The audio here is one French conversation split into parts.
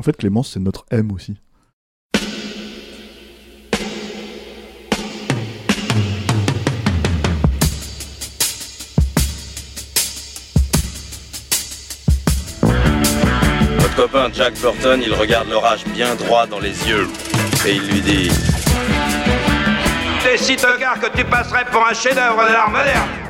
En fait, Clémence, c'est notre M aussi. Votre copain Jack Burton, il regarde l'orage bien droit dans les yeux. Et il lui dit T'es si tocard que tu passerais pour un chef-d'œuvre de l'art moderne.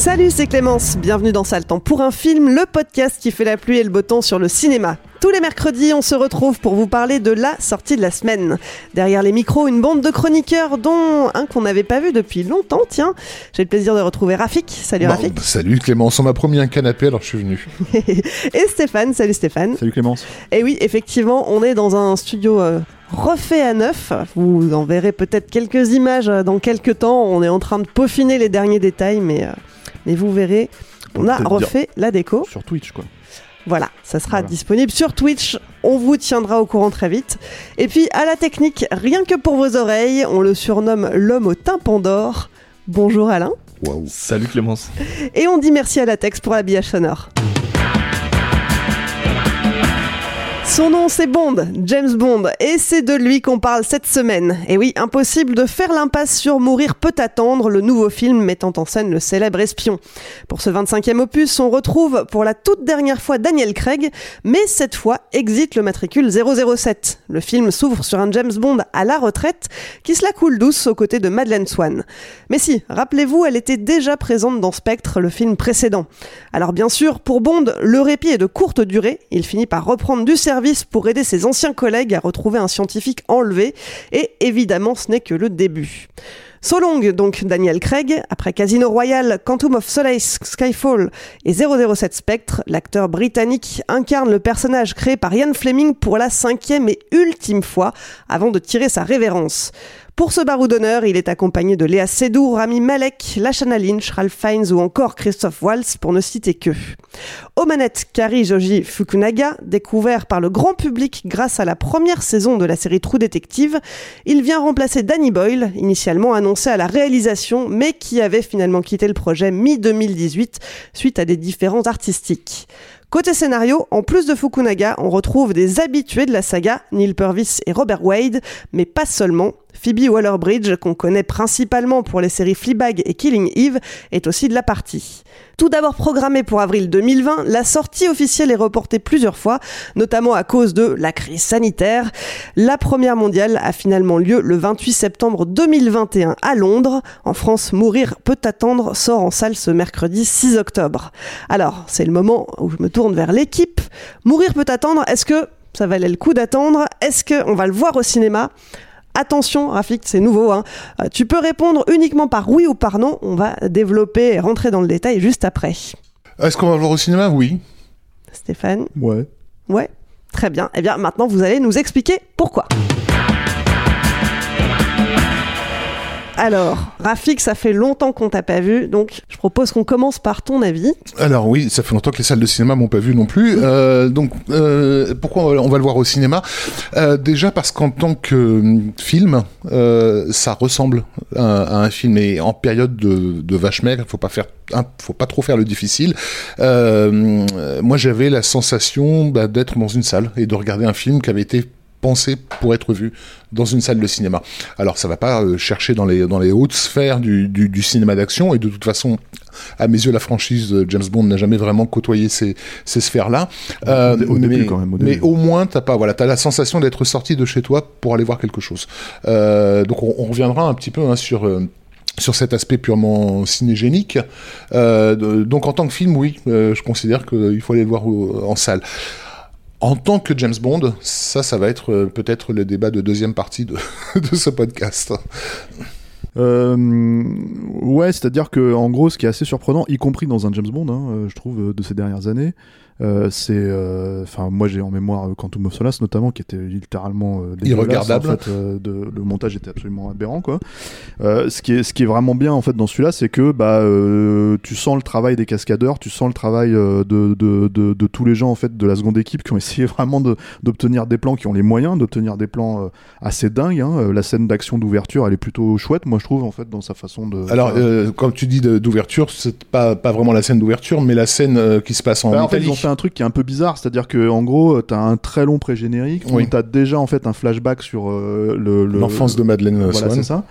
Salut, c'est Clémence. Bienvenue dans Sale Temps pour un film, le podcast qui fait la pluie et le beau temps sur le cinéma. Tous les mercredis, on se retrouve pour vous parler de la sortie de la semaine. Derrière les micros, une bande de chroniqueurs, dont un qu'on n'avait pas vu depuis longtemps. Tiens, j'ai le plaisir de retrouver Rafik. Salut Bon, Rafik. bah, salut Clémence, on m'a promis un canapé alors je suis venu. et Stéphane. Salut Stéphane. Salut Clémence. Et oui, effectivement, on est dans un studio euh, refait à neuf. Vous en verrez peut-être quelques images euh, dans quelques temps. On est en train de peaufiner les derniers détails, mais, euh, mais vous verrez, on a refait la déco. Sur Twitch quoi. Voilà, ça sera Voilà. disponible sur Twitch. On vous tiendra au courant très vite. Et puis, à la technique, rien que pour vos oreilles, on le surnomme l'homme au tympan d'or. Bonjour Alain. Waouh. Salut Clémence. Et on dit merci à Latex pour l'habillage sonore. Son nom c'est Bond, James Bond, et c'est de lui qu'on parle cette semaine. Et oui, impossible de faire l'impasse sur Mourir peut attendre, le nouveau film mettant en scène le célèbre espion. Pour ce 25e opus, on retrouve pour la toute dernière fois Daniel Craig, mais cette fois exit le matricule 007. Le film s'ouvre sur un James Bond à la retraite qui se la coule douce aux côtés de Madeleine Swan. Mais si, rappelez-vous, elle était déjà présente dans Spectre, le film précédent. Alors bien sûr, pour Bond, le répit est de courte durée. Il finit par reprendre du service pour aider ses anciens collègues à retrouver un scientifique enlevé. Et évidemment, ce n'est que le début. So long, donc Daniel Craig, après Casino Royale, Quantum of Solace, Skyfall et 007 Spectre, l'acteur britannique incarne le personnage créé par Ian Fleming pour la cinquième et ultime fois avant de tirer sa révérence. Pour ce barou d'honneur, il est accompagné de Léa Seydoux, Rami Malek, Lashana Lynch, Ralph Fiennes ou encore Christophe Waltz pour ne citer que. Aux manettes, Kari Joji Fukunaga, découvert par le grand public grâce à la première saison de la série True Detective, il vient remplacer Danny Boyle, initialement annoncé à la réalisation, mais qui avait finalement quitté le projet mi-2018 suite à des différends artistiques. Côté scénario, en plus de Fukunaga, on retrouve des habitués de la saga, Neil Purvis et Robert Wade, mais pas seulement. Phoebe Waller-Bridge, qu'on connaît principalement pour les séries Fleabag et Killing Eve, est aussi de la partie. Tout d'abord programmée pour avril 2020, la sortie officielle est reportée plusieurs fois, notamment à cause de la crise sanitaire. La première mondiale a finalement lieu le 28 septembre 2021 à Londres. En France, Mourir peut attendre sort en salle ce mercredi 6 octobre. Alors, c'est le moment où je me tourne vers l'équipe. Mourir peut attendre, est-ce que ça valait le coup d'attendre? Est-ce qu'on va le voir au cinéma? Attention, Rafik, c'est nouveau. hein. Euh, tu peux répondre uniquement par oui ou par non. On va développer et rentrer dans le détail juste après. Est-ce qu'on va le voir au cinéma? Oui. Stéphane? Ouais. Ouais. Très bien. Eh bien, maintenant, vous allez nous expliquer pourquoi. Alors, Rafik, ça fait longtemps qu'on t'a pas vu, donc je propose qu'on commence par ton avis. Alors oui, ça fait longtemps que les salles de cinéma m'ont pas vu non plus. Euh, donc euh, pourquoi on va, le voir au cinéma? Euh, Déjà parce qu'en tant que film, ça ressemble à, à un film et en période de, de vache maigre, faut pas faire, un- faut pas trop faire le difficile. Moi, j'avais la sensation bah, d'être dans une salle et de regarder un film qui avait été pensé pour être vu dans une salle de cinéma. Alors ça va pas euh, chercher dans les dans les hautes sphères du, du, du cinéma d'action et de toute façon à mes yeux la franchise de James Bond n'a jamais vraiment côtoyé ces, ces sphères là. Au dé- au début, quand même, au mais au moins t'as pas voilà t'as la sensation d'être sorti de chez toi pour aller voir quelque chose. Euh, donc on, on reviendra un petit peu hein, sur euh, sur cet aspect purement cinégénique. Euh, donc en tant que film, oui, euh, je considère qu'il faut aller le voir en salle. En tant que James Bond, ça, ça va être euh, peut-être le débat de deuxième partie de, ce podcast. Euh, ouais, c'est-à-dire que en gros, ce qui est assez surprenant, y compris dans un James Bond, hein, je trouve, de ces dernières années, euh, c'est, euh, enfin, moi j'ai en mémoire euh, Quantum of Solace notamment, qui était littéralement irregardable. En fait, de, le montage était absolument aberrant, quoi. ce qui est, ce qui est vraiment bien en fait dans celui-là, c'est que bah, tu sens le travail des cascadeurs, tu sens le travail de, de, de, de, tous les gens en fait de la seconde équipe qui ont essayé vraiment d'obtenir des plans, qui ont les moyens d'obtenir des plans assez dingues. Hein. La scène d'action d'ouverture, elle est plutôt chouette, moi je trouve en fait dans sa façon de. Alors, quand tu dis d'ouverture, c'est pas pas vraiment la scène d'ouverture, mais la scène qui se passe en bah, Italie. En fait, un truc qui est un peu bizarre, c'est-à-dire que en gros, t'as un très long pré-générique où t'as déjà en fait un flashback sur euh, le l'enfance de Madeleine voilà, c'est ça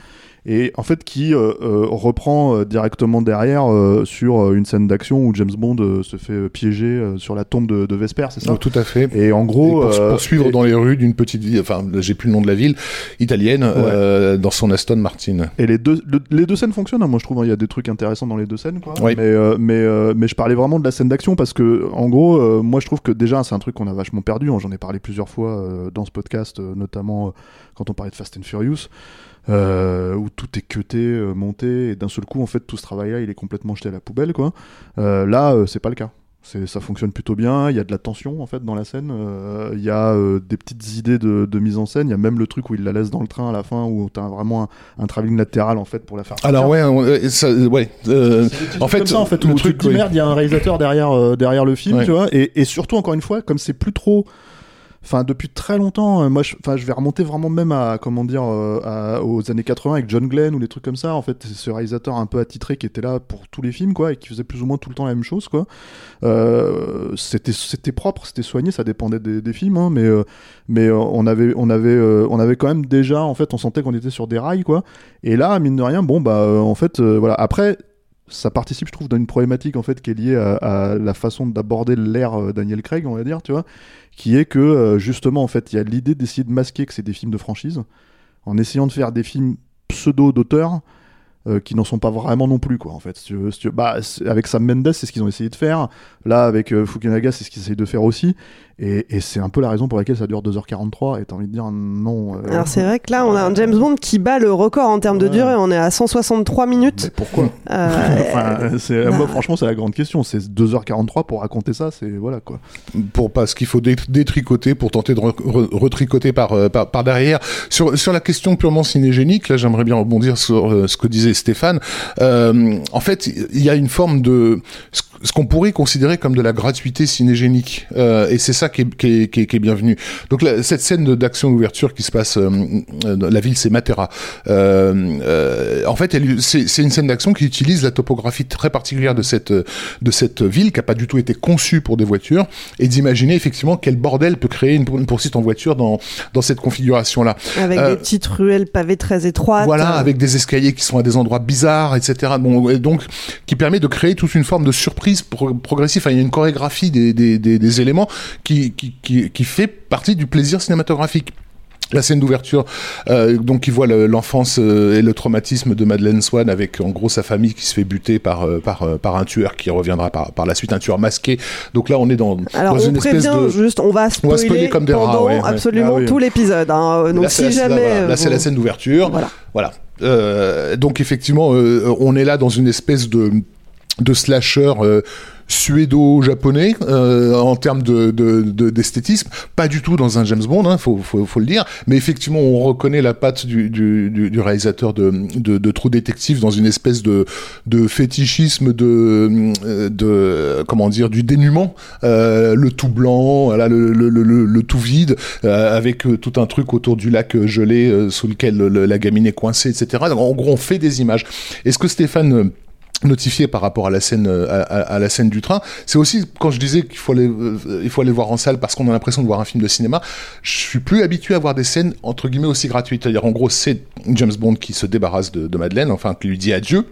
et en fait qui euh, euh, reprend euh, directement derrière sur une scène d'action où James Bond se fait piéger sur la tombe de, de Vesper, c'est ça? Tout à fait. Et en gros, et pour, suivre dans les rues d'une petite ville, enfin j'ai plus le nom de la ville italienne, dans son Aston Martin. Et les deux, les deux scènes fonctionnent, hein, moi je trouve, hein, il y a des trucs intéressants dans les deux scènes, quoi. Oui. Mais mais mais je parlais vraiment de la scène d'action parce que en gros, moi je trouve que déjà c'est un truc qu'on a vachement perdu. Hein, j'en ai parlé plusieurs fois dans ce podcast, notamment quand on parlait de Fast and Furious. Euh, où tout est cuté, euh, monté, et d'un seul coup, en fait, tout ce travail-là, il est complètement jeté à la poubelle, quoi. Euh, là, c'est pas le cas. Ça fonctionne plutôt bien, il y a de la tension en fait dans la scène, il y a des petites idées de, mise en scène, il y a même le truc où il la laisse dans le train à la fin où tu as vraiment un, travelling latéral en fait pour la faire. Alors ouais, ça, ouais. en fait, ça, en fait, le truc, merde, il y a un réalisateur derrière derrière le film, tu vois, et, et, surtout encore une fois, comme c'est plus trop enfin depuis très longtemps euh, moi je, vais remonter vraiment même à comment dire euh, aux années 80 avec John Glenn ou des trucs comme ça. En fait ce réalisateur un peu attitré qui était là pour tous les films quoi et qui faisait plus ou moins tout le temps la même chose quoi. Euh, c'était propre c'était soigné ça dépendait des, films hein, mais on avait on avait on avait quand même déjà en fait on sentait qu'on était sur des rails quoi. Et là mine de rien bon bah en fait voilà. Après ça participe, je trouve, d'une problématique en fait qui est liée à, la façon d'aborder l'ère Daniel Craig, on va dire, tu vois, qui est que euh, justement en fait il y a l'idée d'essayer de masquer que c'est des films de franchise en essayant de faire des films pseudo d'auteurs euh, qui n'en sont pas vraiment non plus quoi en fait. Bah, avec Sam Mendes c'est ce qu'ils ont essayé de faire. Là avec euh, Fukunaga c'est ce qu'ils essayent de faire aussi et, c'est un peu la raison pour laquelle ça dure 2h43 et t'as envie de dire non. Euh, Alors c'est vrai que là on a un James Bond qui bat le record en termes de durée, on est à 163 minutes. Mais pourquoi euh, enfin, Moi franchement c'est la grande question, c'est 2h43 pour raconter ça, c'est voilà quoi. Pour parce qu'il faut détricoter pour tenter de retricoter par, euh, par, par, derrière. Sur, sur la question purement cinégénique, là j'aimerais bien rebondir sur ce que disait Stéphane. en fait il y a une forme de ce qu'on pourrait considérer comme de la gratuité cinégénique. Euh, et c'est ça qui est, qui, est, qui, est, bienvenu. Donc cette scène d'action d'ouverture qui se passe, euh, la ville c'est Matera. Euh, euh en fait, c'est une scène d'action qui utilise la topographie très particulière de cette, de cette ville qui a pas du tout été conçue pour des voitures et d'imaginer effectivement quel bordel peut créer une, poursuite en voiture dans, dans cette configuration-là. Avec des petites ruelles pavées très étroites. Voilà, avec des escaliers qui sont à des endroits bizarres, etc. Bon, et donc qui permet de créer toute une forme de surprise progressif. il y a une chorégraphie des, des, des, éléments qui, qui, qui, qui fait partie du plaisir cinématographique la scène d'ouverture, euh, donc il voit l'enfance euh, et le traumatisme de Madeleine Swan avec en gros sa famille qui se fait buter par euh, par, euh, par un tueur qui reviendra par, par la suite un tueur masqué. Donc là on est dans, Alors, dans on une espèce de juste on va spoiler, on va spoiler comme des pendant rats, ouais, absolument ah tout l'épisode. Hein. Donc là, si jamais là, c'est la scène d'ouverture. Voilà. voilà. donc effectivement on est là dans une espèce de de slasher euh, suédo-japonais euh, en termes de, d'esthétisme, pas du tout dans un James Bond, il hein, faut, faut, le dire, mais effectivement on reconnaît la patte du, du, réalisateur de, de, True Detective dans une espèce de, de fétichisme de, de comment dire du dénuement, euh, le tout blanc, voilà, le, le, tout vide, avec tout un truc autour du lac gelé sous lequel la gamine est coincée, etc. en gros on fait des images. Est-ce que Stéphane notifié par rapport à la scène euh, à, la scène du train. C'est aussi quand je disais qu'il faut aller euh, il faut aller voir en salle parce qu'on a l'impression de voir un film de cinéma je suis plus habitué à voir des scènes entre guillemets aussi gratuites. C'est-à-dire en gros c'est James Bond qui se débarrasse de, de Madeleine enfin qui lui dit adieu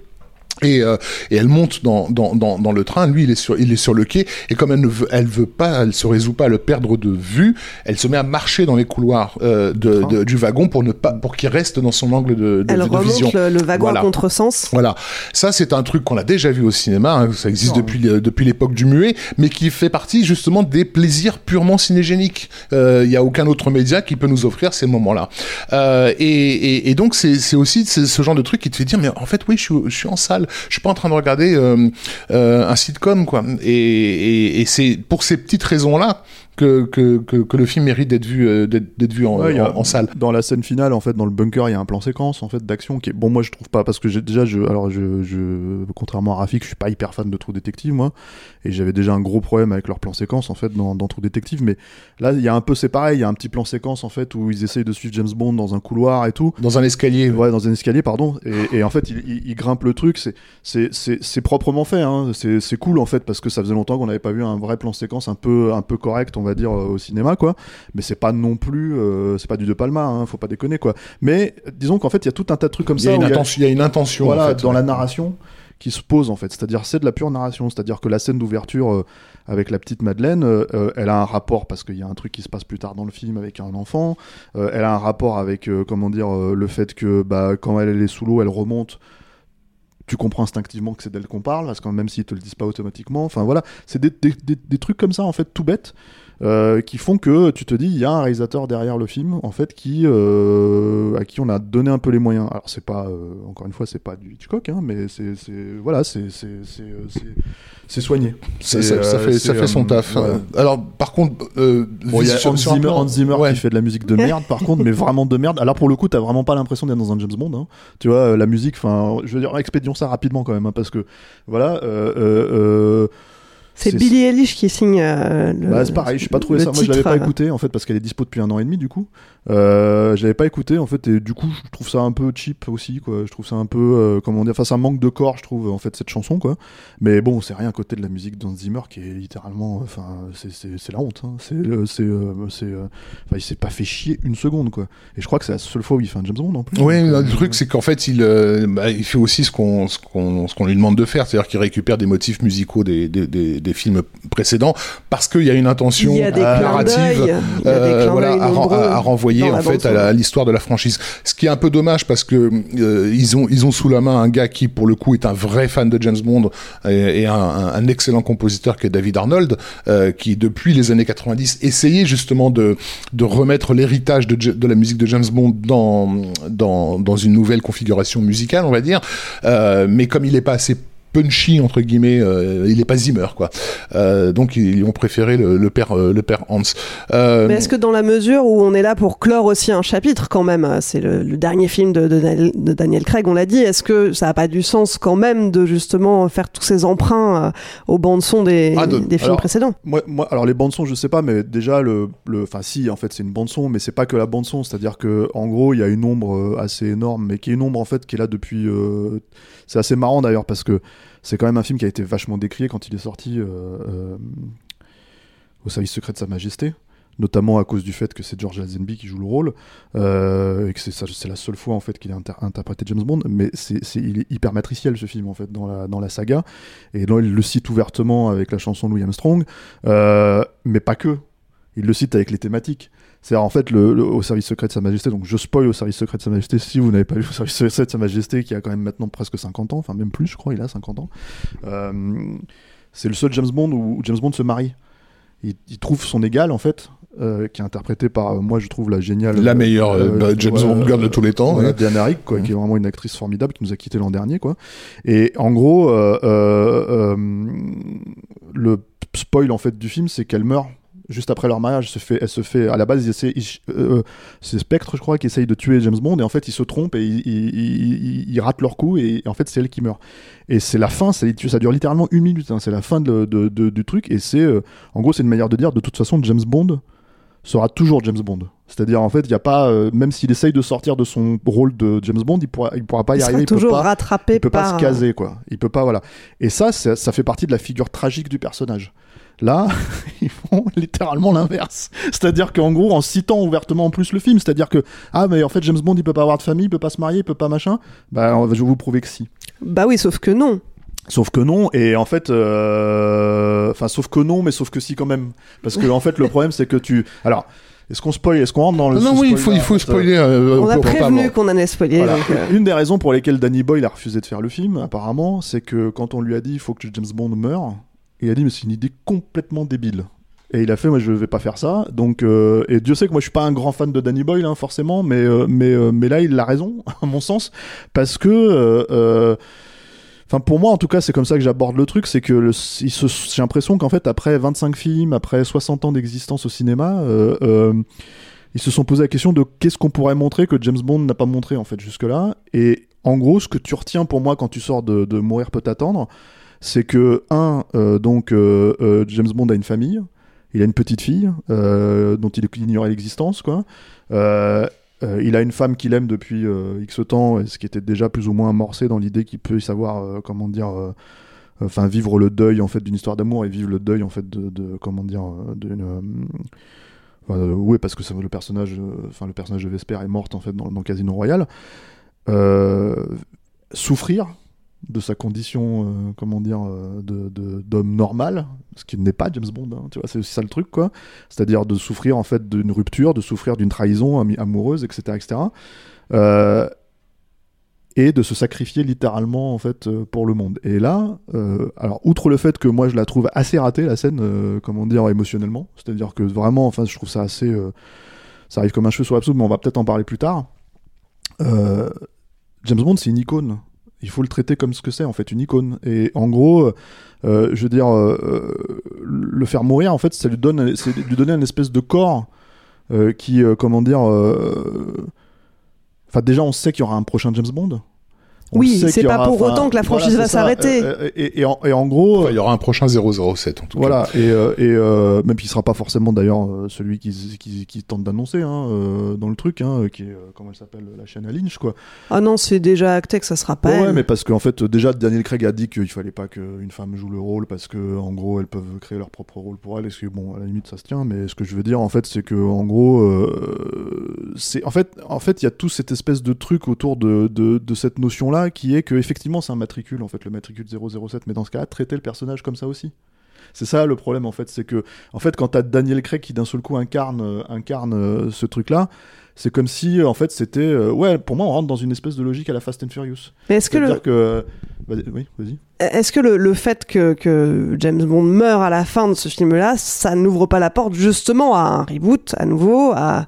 Et, euh, et elle monte dans, dans, dans, dans, le train, lui il est sur il est sur le quai et comme elle ne veut elle veut pas elle se résout pas à le perdre de vue, elle se met à marcher dans les couloirs euh, de, de, du wagon pour ne pas pour qu'il reste dans son angle de, de, elle de vision. Le, le wagon Voilà. à contresens. Voilà, ça c'est un truc qu'on a déjà vu au cinéma, hein, ça existe Non, depuis le- depuis l'époque du muet, mais qui fait partie justement des plaisirs purement cinégéniques. Euh, Il y a aucun autre média qui peut nous offrir ces moments-là. Euh, et, et, et donc c'est c'est aussi ce ce genre de truc qui te fait dire mais en fait oui je suis, je suis en salle, je suis pas en train de regarder euh, euh, un sitcom quoi. Et, c'est pour ces petites raisons là que, que, que, que le film mérite d'être vu euh, d'être vu en, Ouais, a- salle. Dans la scène finale, en fait, dans le bunker, il y a un plan séquence en fait d'action qui est bon. Moi, je trouve pas parce que j'ai déjà, je, alors je, je, contrairement à Rafik, je suis pas hyper fan de True Detective moi, et j'avais déjà un gros problème avec leur plan séquence en fait dans, dans True Detective. Mais là, il y a un peu c'est pareil, il y a un petit plan séquence en fait où ils essayent de suivre James Bond dans un couloir et tout. Dans un escalier. Ouais, dans un escalier, pardon. Et, et en fait, il, il, il grimpe le truc. C'est, c'est, proprement fait. Hein. C'est, c'est cool en fait parce que ça faisait longtemps qu'on n'avait pas vu un vrai plan séquence un peu, un peu correct, on va dire, euh, au cinéma, quoi. Mais c'est pas non plus, euh, c'est pas du De Palma. Hein, faut pas déconner, quoi. Mais disons qu'en fait, il y a tout un tas de trucs comme Il ça. il y a- y une intention voilà, en fait. dans la narration qui se pose en fait. C'est-à-dire, c'est de la pure narration. C'est-à-dire que la scène d'ouverture euh, avec la petite Madeleine, euh, elle a un rapport parce qu'il y a un truc qui se passe plus tard dans le film avec un enfant. Euh, elle a un rapport avec, comment dire, le fait que bah, quand elle, elle est sous l'eau, elle remonte. Tu comprends instinctivement que c'est d'elle qu'on parle, parce que même s'ils te le disent pas automatiquement. Enfin voilà, c'est des, des, des, des trucs comme ça en fait, tout bête. Euh, qui font que tu te dis il y a un réalisateur derrière le film en fait qui euh, à qui on a donné un peu les moyens alors c'est pas euh, encore une fois c'est pas du Hitchcock hein, mais c'est c'est- voilà c'est c'est c'est euh, c'est- c'est soigné Ça, ça- ça euh, fait, ça fait son taf. Alors, par contre, euh, Bon, il y a Hans Zimmer, Hans Zimmer Ouais. qui fait de la musique de merde, par contre, mais vraiment de merde. Alors pour le coup, t'as vraiment pas l'impression d'être dans un James Bond. Hein. Tu vois, la musique, enfin, je veux dire, expédions ça rapidement quand même, hein, parce que voilà. C'est Billie Eilish qui signe. euh, le, bah, c'est pareil, je suis pas trouvé ça. Moi, je l'avais pas euh, écouté en fait parce qu'elle est dispo depuis un an et demi du coup. Euh, je l'avais pas écouté en fait et du coup, je trouve ça un peu cheap aussi quoi. Je trouve ça un peu euh, comment dire, enfin, ça manque de corps, je trouve en fait cette chanson quoi. Mais bon, c'est rien à côté de la musique d'Hans Zimmer qui est littéralement, enfin, c'est c'est c'est la honte. Hein. C'est euh, c'est euh, c'est, euh, enfin, il s'est pas fait chier une seconde quoi. Et je crois que c'est la seule fois où il fait un James Bond en plus. Oui, Donc, le euh, truc c'est qu'en fait il, euh, bah, il fait aussi ce qu'on ce qu'on ce qu'on lui demande de faire, c'est-à-dire qu'il récupère des motifs musicaux des, des, des, des films précédents parce qu'il y a une intention Il y a des clins narrative, euh, voilà, à, renvoyer en fait à l'histoire de la franchise. Ce qui est un peu dommage parce que euh, ils ont ils ont sous la main un gars qui pour le coup est un vrai fan de James Bond et, et un, excellent compositeur qui est David Arnold, euh, qui depuis les années 90 essayait justement de de remettre l'héritage de, la musique de James Bond dans dans dans une nouvelle configuration musicale, on va dire. Mais comme il est pas assez punchy entre guillemets, euh, il est pas Zimmer quoi. Euh, donc ils ont préféré le, le père euh, le père Hans. Mais est-ce que dans la mesure où on est là pour clore aussi un chapitre quand même, c'est le, le dernier film de, de Daniel, de Daniel Craig, on l'a dit, est-ce que ça n'a pas du sens quand même de justement faire tous ces emprunts aux bandes son des, Ah, de- des films alors, précédents Moi, moi, alors les bandes son, je sais pas, mais déjà le, enfin si, en fait, c'est une bande son, mais c'est pas que la bande son, c'est-à-dire que en gros, il y a une ombre assez énorme, mais qui est une ombre en fait qui est là depuis. euh, C'est assez marrant d'ailleurs parce que c'est quand même un film qui a été vachement décrié quand il est sorti euh, euh, au service secret de Sa Majesté. Notamment à cause du fait que c'est George Lazenby qui joue le rôle euh, et que c'est la seule fois en fait qu'il a inter- interprété James Bond. Mais c'est il est hyper matriciel ce film en fait dans la saga. Et il le cite ouvertement avec la chanson de Louis Armstrong, mais pas que. Il le cite avec les thématiques. C'est-à-dire, en fait, le, le- au service secret de Sa Majesté, donc je spoil au service secret de Sa Majesté, si vous n'avez pas vu au service secret de Sa Majesté, qui a quand même maintenant presque 50 ans, enfin même plus, je crois, il a 50 ans. Euh, c'est le seul James Bond où, où James Bond se marie. Il, il trouve son égal, en fait, euh, qui est interprété par, euh, moi je trouve, la géniale. La meilleure, bah, James Bond girl de tous les temps, ouais. Diana Rigg, quoi, Mhm. qui est vraiment une actrice formidable, qui nous a quitté l'an dernier, quoi. Et en gros, le spoil en fait du film, c'est qu'elle meurt juste après leur mariage. Elle se fait, elle se fait à la base, euh, c'est Spectre, je crois, qui essaye de tuer James Bond, et en fait, ils se trompent et ils, ils- ils- ils- ils ratent leur coup, et, en fait, c'est elle qui meurt. Et c'est la fin, ça, ça dure littéralement une minute, hein, c'est la fin de- de- de- du truc, et c'est, euh, en gros, c'est une manière de dire, de toute façon, James Bond sera toujours James Bond. C'est-à-dire, en fait, il y a pas, euh, même s'il essaye de sortir de son rôle de James Bond, il pourra, il pourra pas y Il arriver. il peut toujours pas- rattrapé il peut par- pas se caser, quoi. Il peut pas, voilà. Et ça, ça, ça fait partie de la figure tragique du personnage. Là, ils font littéralement l'inverse. C'est-à-dire qu'en gros, en citant ouvertement en plus le film, c'est-à-dire que ah mais en fait James Bond il peut pas avoir de famille, il peut pas se marier, il peut pas machin. Bah je vais vous prouver que si. Bah oui, sauf que non. Sauf que non, et en fait, euh, enfin, sauf que non, mais sauf que si quand même, parce que en fait, le problème c'est que tu, alors, est-ce qu'on spoil, est-ce qu'on rentre dans le Non, oui, il faut, il faut spoiler. Euh, on a prévenu qu'on allait spoiler. Voilà. Une des raisons pour lesquelles Danny Boyle a refusé de faire le film, apparemment, c'est que quand on lui a dit il faut que James Bond meure, il a dit mais c'est une idée complètement débile. Et il a fait, moi je vais pas faire ça. Donc, euh, et Dieu sait que moi je suis pas un grand fan de Danny Boyle, hein, forcément, mais, euh, mais, euh, mais là il a raison, à mon sens, parce que. Enfin, pour moi, en tout cas, c'est comme ça que j'aborde le truc, c'est que j'ai l'impression qu'en fait, après 25 films, après 60 ans d'existence au cinéma, ils se sont posé la question de qu'est-ce qu'on pourrait montrer que James Bond n'a pas montré en fait jusque-là. Et en gros, ce que tu retiens pour moi quand tu sors de Mourir peut t'attendre, c'est que un, donc James Bond a une famille il a une petite fille euh, dont il ignorait l'existence, quoi. Euh, euh, il a une femme qu'il aime depuis X temps, ce qui était déjà plus ou moins amorcé dans l'idée qu'il peut savoir, comment dire, enfin vivre le deuil en fait d'une histoire d'amour et vivre le deuil en fait de, comment dire, d'une oui, parce que le personnage, enfin le personnage de Vesper est morte en fait dans, dans Casino Royale. souffrir de sa condition, euh, comment dire, euh, de, d'homme normal, ce qui n'est pas James Bond, hein, tu vois, c'est ça le truc, quoi. C'est-à-dire de souffrir en fait d'une rupture, de souffrir d'une trahison amoureuse, etc., etc. Euh, et de se sacrifier littéralement en fait pour le monde. Et là, alors outre le fait que moi je la trouve assez ratée la scène, comment dire, émotionnellement, c'est-à-dire que vraiment, enfin, je trouve ça assez, ça arrive comme un cheveu sur la soupe, mais on va peut-être en parler plus tard. James Bond, c'est une icône il faut le traiter comme ce que c'est en fait une icône. Et en gros euh, je veux dire euh, le faire mourir en fait ça lui donne c'est lui donner un espèce de corps euh, qui comment dire enfin déjà on sait qu'il y aura un prochain James Bond oui, c'est pas pour autant que la franchise va s'arrêter. Et, en, gros, il y aura un prochain 007 en tout voilà, cas. et, euh, et euh, même s'il sera pas forcément d'ailleurs euh, celui qui, qui, qui tente d'annoncer hein, dans le truc, hein, qui est comment elle s'appelle la chaîne à Lynch quoi. Ah non, c'est déjà acté que ça sera pas. Ouais, mais parce qu'en fait déjà Daniel Craig a dit qu'il fallait pas qu'une femme joue le rôle parce que en gros elles peuvent créer leur propre rôle pour elle. Et que bon, à la limite ça se tient, mais ce que je veux dire en fait c'est que en gros c'est en fait en fait il y a tout cette espèce de truc autour de, de, de cette notion là qui est que effectivement c'est un matricule, en fait, le matricule 007, mais dans ce cas-là, traiter le personnage comme ça aussi. C'est ça le problème, en fait, c'est que, en fait, quand t'as Daniel Craig qui d'un seul coup incarne, euh, incarne euh, ce truc-là, c'est comme si, en fait, c'était. Euh, ouais, pour moi, on rentre dans une espèce de logique à la Fast and Furious. Mais est-ce que le. Que, oui, vas-y. Est-ce que le, le fait que, que, James Bond meurt à la fin de ce film-là, ça n'ouvre pas la porte justement à un reboot à nouveau, à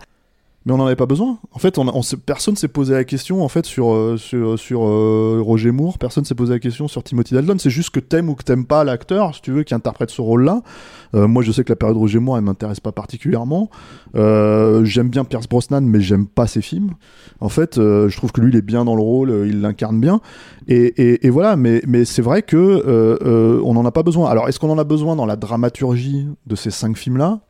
mais on n'en avait pas besoin. En fait, on, on personne s'est posé la question sur euh, sur euh, Roger Moore, personne s'est posé la question sur Timothy Dalton. C'est juste que t'aimes ou que t'aimes pas l'acteur, si tu veux, qui interprète ce rôle-là. Euh, moi, je sais que la période Roger Moore, elle m'intéresse pas particulièrement. j'aime bien Pierce Brosnan, mais j'aime pas ses films. En fait, je trouve que lui, il est bien dans le rôle, il l'incarne bien. Et, voilà. Mais mais c'est vrai que on n'en a pas besoin. Alors, est-ce qu'on en a besoin dans la dramaturgie de ces cinq films-là?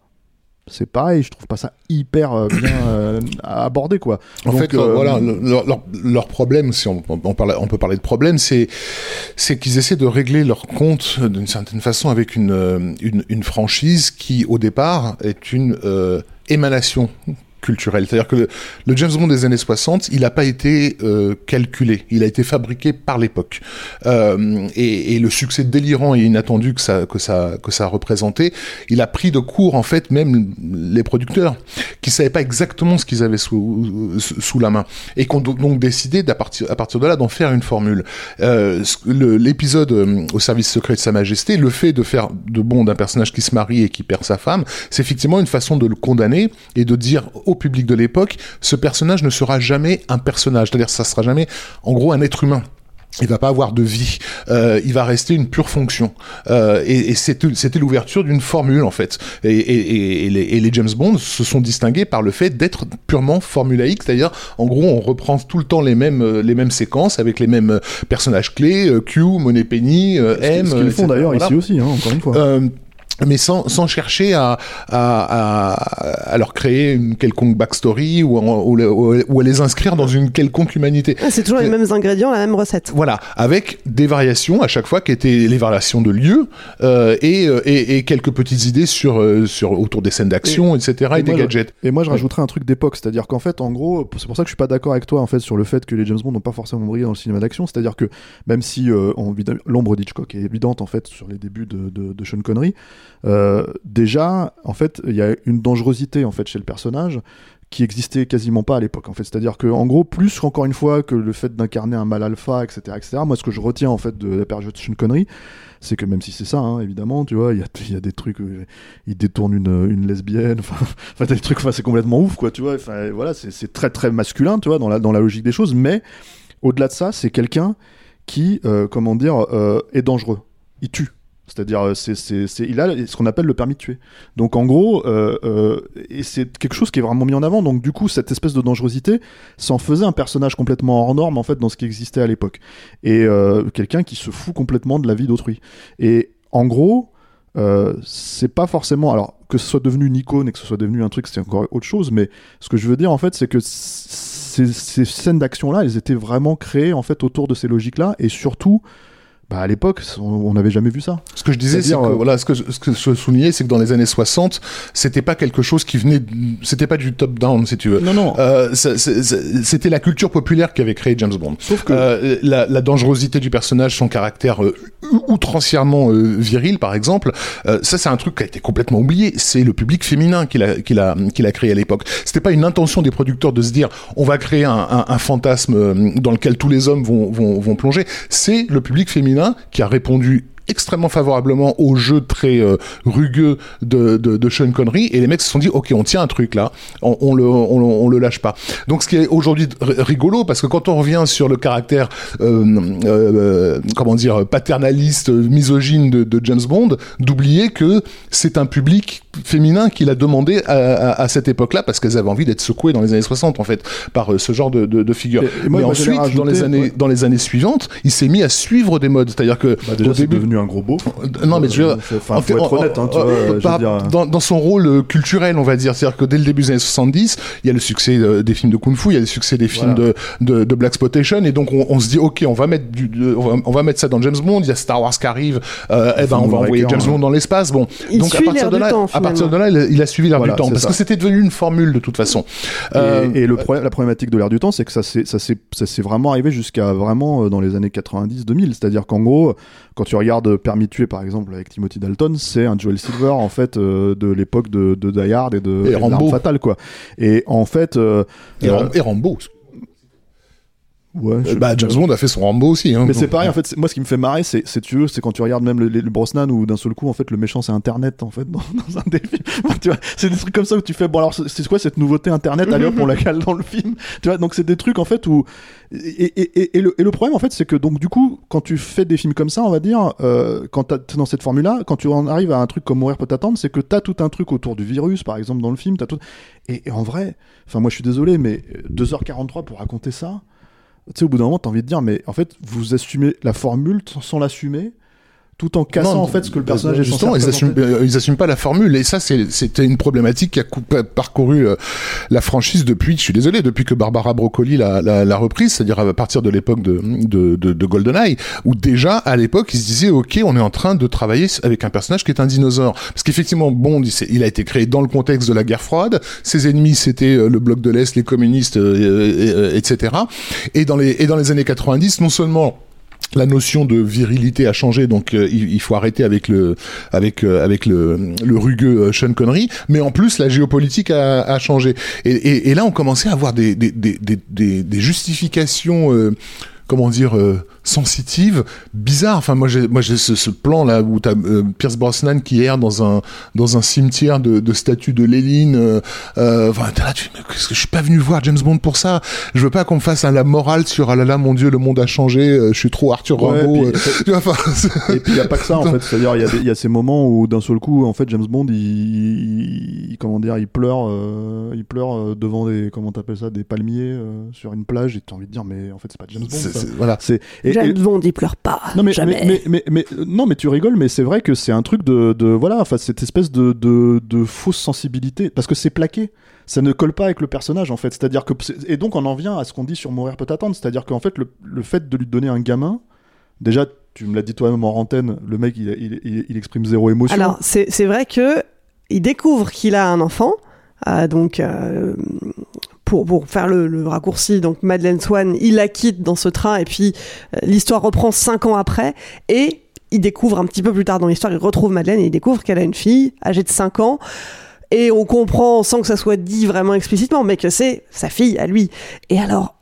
C'est pareil, je trouve pas ça hyper euh, bien euh, abordé quoi. En fait, euh, voilà, leur, problème, si on, on, parle, on, peut parler de problème, c'est c'est qu'ils essaient de régler leur compte d'une certaine façon avec une, une, une franchise qui au départ est une émanation culturel. C'est-à-dire que le, James Bond des années 60, il n'a pas été euh, calculé, il a été fabriqué par l'époque. Euh, et, et, le succès délirant et inattendu que ça, que ça, que ça a représenté, il a pris de court en fait même les producteurs qui savaient pas exactement ce qu'ils avaient sous, sous la main et qui ont donc décidé à partir, à partir de là d'en faire une formule. Euh, L'épisode euh, au service secret de Sa Majesté, le fait de faire de Bond un personnage qui se marie et qui perd sa femme, c'est effectivement une façon de le condamner et de dire au public de l'époque, ce personnage ne sera jamais un personnage, c'est-à-dire ça sera jamais, en gros, un être humain il va pas avoir de vie, euh, il va rester une pure fonction. Euh, et, et c'était l'ouverture d'une formule en fait. Et, les, et, les, James Bond se sont distingués par le fait d'être purement formulaïque, c'est-à-dire en gros on reprend tout le temps les mêmes euh, les mêmes séquences avec les mêmes personnages clés, Q, Penny, M. Ce qu'ils font d'ailleurs ici aussi, hein, encore une fois mais sans, sans chercher à, à, à, à, leur créer une quelconque backstory ou, ou, ou, à les inscrire dans une quelconque humanité. Ah, c'est toujours les mêmes ingrédients, la même recette. Voilà, avec des variations à chaque fois qui étaient les variations de lieu euh, et, et, et, quelques petites idées sur, euh, sur autour des scènes d'action, etc. et, des gadgets. et moi, je rajouterais un truc d'époque, c'est-à-dire qu'en fait, en gros, c'est pour ça que je suis pas d'accord avec toi en fait sur le fait que les James Bond n'ont pas forcément brillé dans le cinéma d'action, c'est-à-dire que même si euh, l'ombre d'Hitchcock est évidente en fait sur les débuts de, de, de Sean Connery. Euh, déjà, en fait, il y a une dangerosité en fait chez le personnage qui existait quasiment pas à l'époque en fait. C'est à dire que en gros plus encore une fois que le fait d'incarner un mal alpha etc etc moi ce que je retiens en fait de la période de connerie c'est que même si c'est ça hein, évidemment tu vois il y a, des trucs euh, il détourne une, une lesbienne enfin des trucs enfin c'est complètement ouf quoi tu vois enfin voilà c'est très très masculin tu vois dans la dans la logique des choses mais au-delà de ça c'est quelqu'un qui euh, comment dire est dangereux. Il tue c'est-à-dire, euh, il a ce qu'on appelle le permis de tuer. Donc en gros, euh, euh, et c'est quelque chose qui est vraiment mis en avant. Donc du coup, cette espèce de dangerosité s'en faisait un personnage complètement hors norme en fait dans ce qui existait à l'époque. Et quelqu'un qui se fout complètement de la vie d'autrui. Et en gros, c'est pas forcément. Alors que ce soit devenu une icône et que ce soit devenu un truc, c'est encore autre chose. Mais ce que je veux dire en fait, c'est que ces, ces scènes d'action-là, elles étaient vraiment créées en fait autour de ces logiques-là et surtout bah à l'époque, on n'avait jamais vu ça. Ce que je disais, c'est que euh, voilà, ce que, ce que je soulignais, c'est que dans les années 60, c'était pas quelque chose qui venait, c'était pas du top down, si tu veux. Non, non. Euh, c'était la culture populaire qui avait créé James Bond. Sauf que euh, la, la, dangerosité du personnage, son caractère euh, outrancièrement viril, par exemple, ça c'est un truc qui a été complètement oublié. C'est le public féminin qui l'a, qui l'a, qui l'a créé à l'époque. C'était pas une intention des producteurs de se dire, on va créer un, un, un fantasme dans lequel tous les hommes vont, vont, vont plonger. C'est le public féminin qui a répondu extrêmement favorablement au jeu très euh, rugueux de, Sean Connery et les mecs se sont dit ok on tient un truc là. On, le on, le lâche pas. Donc ce qui est aujourd'hui rigolo parce que quand on revient sur le caractère euh, euh, comment dire paternaliste misogyne de James Bond d'oublier que c'est un public féminin qui l'a demandé à, à, à, cette époque là parce qu'elles avaient envie d'être secouées dans les années 60 en fait par euh, ce genre de, de, de figure et, et moi, mais moi, ensuite dans les années ouais. dans les années suivantes il s'est mis à suivre des modes c'est à dire que bah, déjà, au début devenu un gros beau. Non, mais je veux euh, dire... dans, dans, son rôle euh, culturel, on va dire. C'est-à-dire que dès le début des années 70, il y a le succès euh, des films de Kung Fu, il y a le succès des films voilà. de, de, de Black Spotation, et donc on, on, se dit, ok, on va mettre du, de, on, va, on, va, mettre ça dans James Bond. Il y a Star Wars qui arrive, euh, eh ben on va envoyer James Bond dans l'espace. Bon, il donc à partir de là, temps, à partir de là, il, il a suivi l'air voilà, du temps parce ça. que c'était devenu une formule de toute façon. Et, euh, et le pro la problématique de l'air du temps, c'est que ça s'est vraiment arrivé jusqu'à vraiment dans les années 90-2000. C'est-à-dire qu'en gros, quand tu regardes Permis de tuer par exemple avec Timothy Dalton, c'est un Joel Silver en fait euh, de l'époque de, de Die Hard et de, et Rambo fatale quoi. Et en fait euh, et, Ram et Rambo. Ouais, je... bah, James Bond a fait son Rambo aussi. Hein, mais c'est pareil, en fait, moi ce qui me fait marrer, c'est, tu veux, c'est quand tu regardes même le, le, le Brosnan où d'un seul coup, en fait, le méchant c'est Internet, en fait, dans, dans un des films. tu vois, c'est des trucs comme ça où tu fais, bon alors, c'est quoi cette nouveauté Internet? Allez hop, on la cale dans le film. Tu vois, donc c'est des trucs en fait où. Et, et, et, et, le, problème en fait, c'est que donc du coup, quand tu fais des films comme ça, on va dire, euh, quand t'es dans cette formule-là, quand tu en arrives à un truc comme Mourir peut t'attendre, c'est que t'as tout un truc autour du virus, par exemple, dans le film, t'as tout. Et, et en vrai, enfin, moi je suis désolé, mais 2h43 pour raconter ça tu sais, au bout d'un moment, t'as envie de dire, mais en fait, vous assumez la formule sans l'assumer tout en cassant non, en fait ce que le personnage est justement, ils assument, euh, ils assument pas la formule et ça c'était une problématique qui a parcouru euh, la franchise depuis, je suis désolé, depuis que Barbara Broccoli l'a, l'a, l'a reprise, c'est-à-dire à partir de l'époque de, de, de, de, GoldenEye, où déjà à l'époque ils se disaient ok on est en train de travailler avec un personnage qui est un dinosaure, parce qu'effectivement Bond il a été créé dans le contexte de la guerre froide, ses ennemis c'était euh, le bloc de l'Est, les communistes, euh, etc. Et dans les et dans les années 90 non seulement la notion de virilité a changé, donc euh, il, faut arrêter avec le avec euh, avec le, le rugueux euh, Sean Connery, mais en plus la géopolitique a, changé. Et, là, on commençait à avoir des des, des, des, des justifications, comment dire, sensitive, bizarre. Enfin, moi, j'ai, moi, j'ai ce, ce, plan là où t'as euh, Pierce Brosnan qui erre dans un dans un cimetière de, de statues de Léline. Euh, euh, enfin, t'es là, tu mais qu'est-ce que je suis pas venu voir James Bond pour ça? Je veux pas qu'on me fasse un la morale sur ah là là, mon Dieu, le monde a changé. Euh, je suis trop Arthur ouais, Rimbaud. Et puis, enfin, il y a pas que ça en fait. C'est-à-dire il y, y a ces moments où d'un seul coup, en fait, James Bond, il, il comment dire, il pleure, euh, il pleure devant des comment t'appelles ça, des palmiers sur une plage. Et t'as envie de dire mais en fait c'est pas James Bond. C'est, voilà. C'est et James Bond, il pleure pas. Non mais, jamais. mais, mais, mais, non mais tu rigoles, mais c'est vrai que c'est un truc de, de voilà, enfin cette espèce de, de, de fausse sensibilité parce que c'est plaqué. Ça ne colle pas avec le personnage en fait. C'est-à-dire que et donc on en vient à ce qu'on dit sur mourir peut attendre, c'est-à-dire qu'en fait le, le fait de lui donner un gamin, déjà tu me l'as dit toi-même en antenne, le mec il, il, il, il exprime zéro émotion. Alors c'est vrai que il découvre qu'il a un enfant, euh, donc. Euh, pour, faire le, raccourci, donc Madeleine Swan, il la quitte dans ce train et puis euh, l'histoire reprend cinq ans après et il découvre un petit peu plus tard dans l'histoire, il retrouve Madeleine et il découvre qu'elle a une fille âgée de 5 ans. Et on comprend, sans que ça soit dit vraiment explicitement, mais que c'est sa fille à lui. Et alors,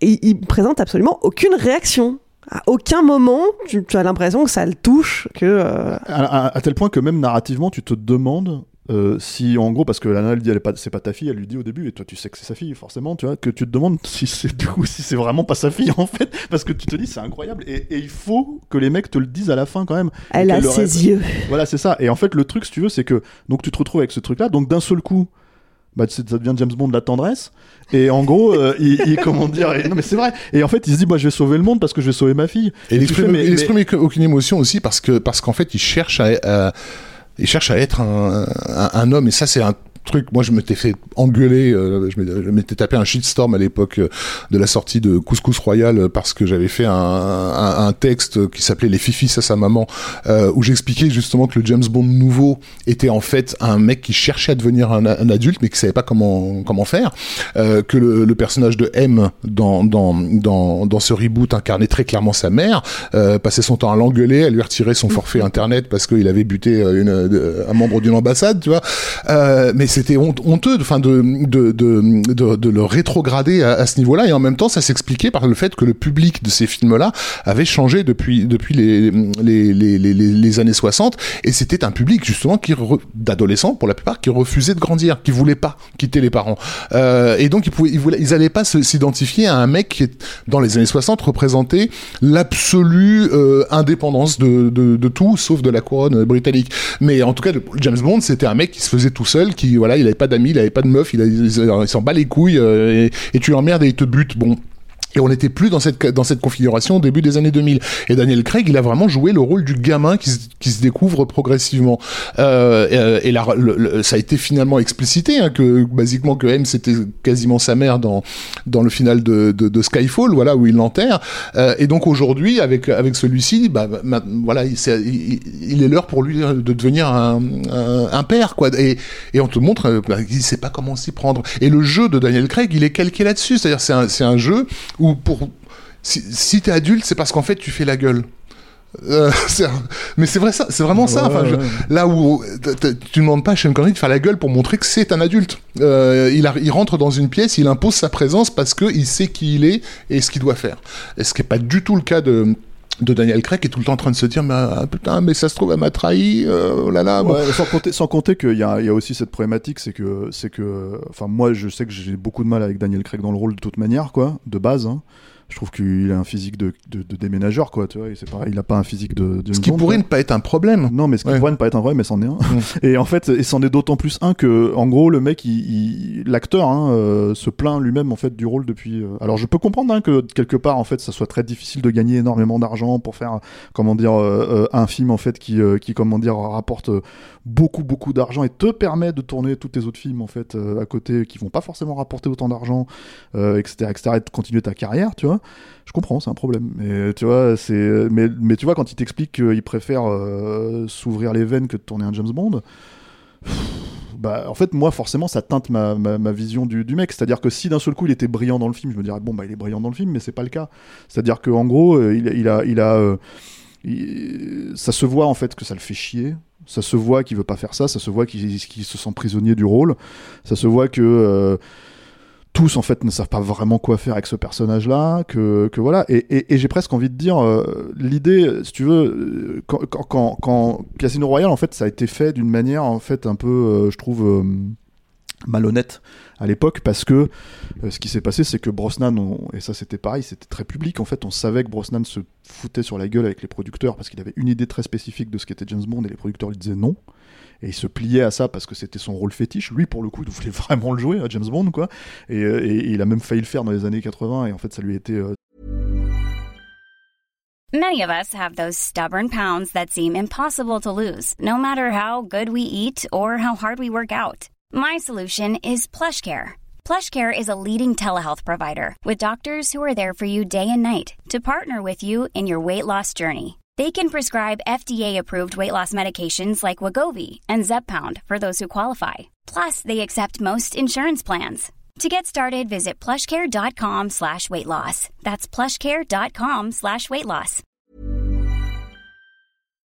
il, présente absolument aucune réaction. À aucun moment, tu, as l'impression que ça le touche, que... Euh... À, tel point que même narrativement, tu te demandes euh, si en gros parce que Lana elle dit elle est pas c'est pas ta fille elle lui dit au début et toi tu sais que c'est sa fille forcément tu vois que tu te demandes si c'est du coup si c'est vraiment pas sa fille en fait parce que tu te dis c'est incroyable et, et, il faut que les mecs te le disent à la fin quand même elle a ses yeux. Voilà c'est ça et en fait le truc si tu veux c'est que donc tu te retrouves avec ce truc là donc d'un seul coup bah, ça devient James Bond de la tendresse et en gros euh, il, il, comment dire et, non mais c'est vrai et en fait il se dit bah je vais sauver le monde parce que je vais sauver ma fille. Et, et il exprime, mais, il exprime mais... aucune émotion aussi parce que parce qu'en fait il cherche à, à il cherche à être un, un, homme et ça c'est un truc. Moi, je m'étais fait engueuler. Euh, je m'étais tapé un shitstorm à l'époque euh, de la sortie de Couscous Royal parce que j'avais fait un, un, un, texte qui s'appelait Les fifis à sa maman, euh, où j'expliquais justement que le James Bond nouveau était en fait un mec qui cherchait à devenir un, un adulte, mais qui savait pas comment comment faire. Euh, que le, le, personnage de M dans dans dans dans ce reboot incarnait très clairement sa mère. Euh, passait son temps à l'engueuler, à lui retirer son forfait internet parce qu'il avait buté une, un membre d'une ambassade, tu vois. mais c'était honteux enfin de, de, de, de, le rétrograder à, à ce niveau-là. Et en même temps ça s'expliquait par le fait que le public de ces films-là avait changé depuis, depuis les, les, les, les, les années 60 et c'était un public justement qui d'adolescents pour la plupart qui refusait de grandir, qui voulait pas quitter les parents. Euh, et donc ils pouvaient, ils, voulaient, ils allaient pas s'identifier à un mec qui dans les années 60 représentait l'absolue euh, indépendance de, de, de tout sauf de la couronne britannique. Mais en tout cas James Bond c'était un mec qui se faisait tout seul qui voilà, il avait pas d'amis, il avait pas de meuf, il, s'en bat les couilles euh, et, et tu l'emmerdes et il te bute. Bon, et on n'était plus dans cette, dans cette configuration au début des années 2000. Et Daniel Craig, il a vraiment joué le rôle du gamin qui, qui se découvre progressivement. Euh, et là, le, le, ça a été finalement explicité, hein, que basiquement que M c'était quasiment sa mère dans, dans le final de, de, de Skyfall, voilà, où il l'enterre. Euh, et donc aujourd'hui, avec, avec celui-ci, bah, voilà, il, il, il est l'heure pour lui de devenir un, un, un, père, quoi. Et, et on te montre, bah, il sait pas comment s'y prendre. Et le jeu de Daniel Craig, il est calqué là-dessus. C'est-à-dire, c'est un, un jeu où pour si, si t'es adulte, c'est parce qu'en fait tu fais la gueule. Euh, mais c'est vrai ça, c'est vraiment ça. Enfin, je, là où tu demandes pas à Sean Connery de faire la gueule pour montrer que c'est un adulte. Euh, il, a, il rentre dans une pièce, il impose sa présence parce que il sait qui il est et ce qu'il doit faire. Et ce qui est pas du tout le cas de de Daniel Craig est tout le temps en train de se dire mais, ah, putain mais ça se trouve elle m'a trahi euh, oh sans compter sans compter qu'il y a, il y a aussi cette problématique c'est que c'est que enfin moi je sais que j'ai beaucoup de mal avec Daniel Craig dans le rôle de toute manière quoi de base hein je trouve qu'il a un physique de, de, de, déménageur, quoi, tu vois, c'est pareil, il a pas un physique de, de Ce qui pourrait quoi. ne pas être un problème. Non, mais ce qui ouais. pourrait ne pas être un problème, mais c'en est un. Et en fait, et c'en est d'autant plus un que, en gros, le mec, il, il, l'acteur, hein, euh, se plaint lui-même, en fait, du rôle depuis, euh... alors je peux comprendre, hein, que quelque part, en fait, ça soit très difficile de gagner énormément d'argent pour faire, comment dire, euh, un film, en fait, qui, euh, qui, comment dire, rapporte beaucoup, beaucoup d'argent et te permet de tourner tous tes autres films, en fait, euh, à côté, qui vont pas forcément rapporter autant d'argent, etc., etc., et de continuer ta carrière, tu vois je comprends, c'est un problème. Mais tu vois, c'est, mais, mais tu vois, quand il t'explique qu'il préfère euh, s'ouvrir les veines que de tourner un James Bond, bah, en fait, moi, forcément, ça teinte ma, ma, vision du, mec. C'est-à-dire que si d'un seul coup il était brillant dans le film, je me dirais, bon, bah, il est brillant dans le film, mais c'est pas le cas. C'est-à-dire qu'en gros, euh, il, a. Il a euh, ça se voit en fait que ça le fait chier. Ça se voit qu'il veut pas faire ça. Ça se voit qu'il qu se sent prisonnier du rôle. Ça se voit que. Tous en fait ne savent pas vraiment quoi faire avec ce personnage là que, que voilà. Et, et, j'ai presque envie de dire euh, l'idée si tu veux quand, quand, quand, Casino Royale en fait ça a été fait d'une manière en fait un peu euh, je trouve euh, malhonnête à l'époque parce que euh, ce qui s'est passé c'est que Brosnan et ça c'était pareil c'était très public en fait on savait que Brosnan se foutait sur la gueule avec les producteurs parce qu'il avait une idée très spécifique de ce qu'était James Bond et les producteurs lui disaient non et il se pliait à ça parce que c'était son rôle fétiche. Lui, pour le coup, il voulait vraiment le jouer à James Bond, quoi. Et, et, il a même failli le faire dans les années 80, et en fait, ça lui été euh, Many of us have those stubborn pounds that seem impossible to lose, no matter how good we eat or how hard we work out. My solution is PlushCare. PlushCare is a leading telehealth provider with doctors who are there for you day and night to partner with you in your weight loss journey. They can prescribe FDA-approved weight loss medications like Wagovi and Zepbound for those who qualify. Plus, they accept most insurance plans. To get started, visit plushcare.com slash weight loss. That's plushcare.com slash weight loss.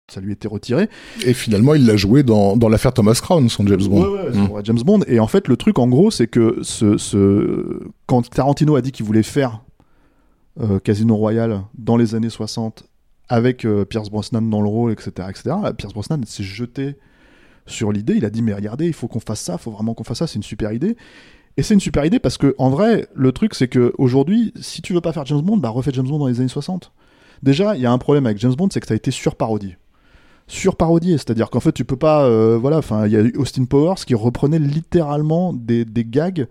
Ça lui était retiré. Et finalement, il l'a joué dans, dans l'affaire Thomas Crown, son James Bond. Ouais, ouais, mm. James Bond. Et en fait, le truc, en gros, c'est que ce, ce... quand Tarantino a dit qu'il voulait faire euh, Casino Royale dans les années 60 avec euh, Pierce Brosnan dans le rôle, etc., etc., Pierce Brosnan s'est jeté sur l'idée. Il a dit, mais regardez, il faut qu'on fasse ça, il faut vraiment qu'on fasse ça, c'est une super idée. Et c'est une super idée parce que, en vrai, le truc, c'est que aujourd'hui, si tu veux pas faire James Bond, bah refais James Bond dans les années 60. Déjà, il y a un problème avec James Bond, c'est que ça a été surparodié. Surparodié, c'est-à-dire qu'en fait, tu peux pas. Euh, voilà, enfin, il y a Austin Powers qui reprenait littéralement des, gags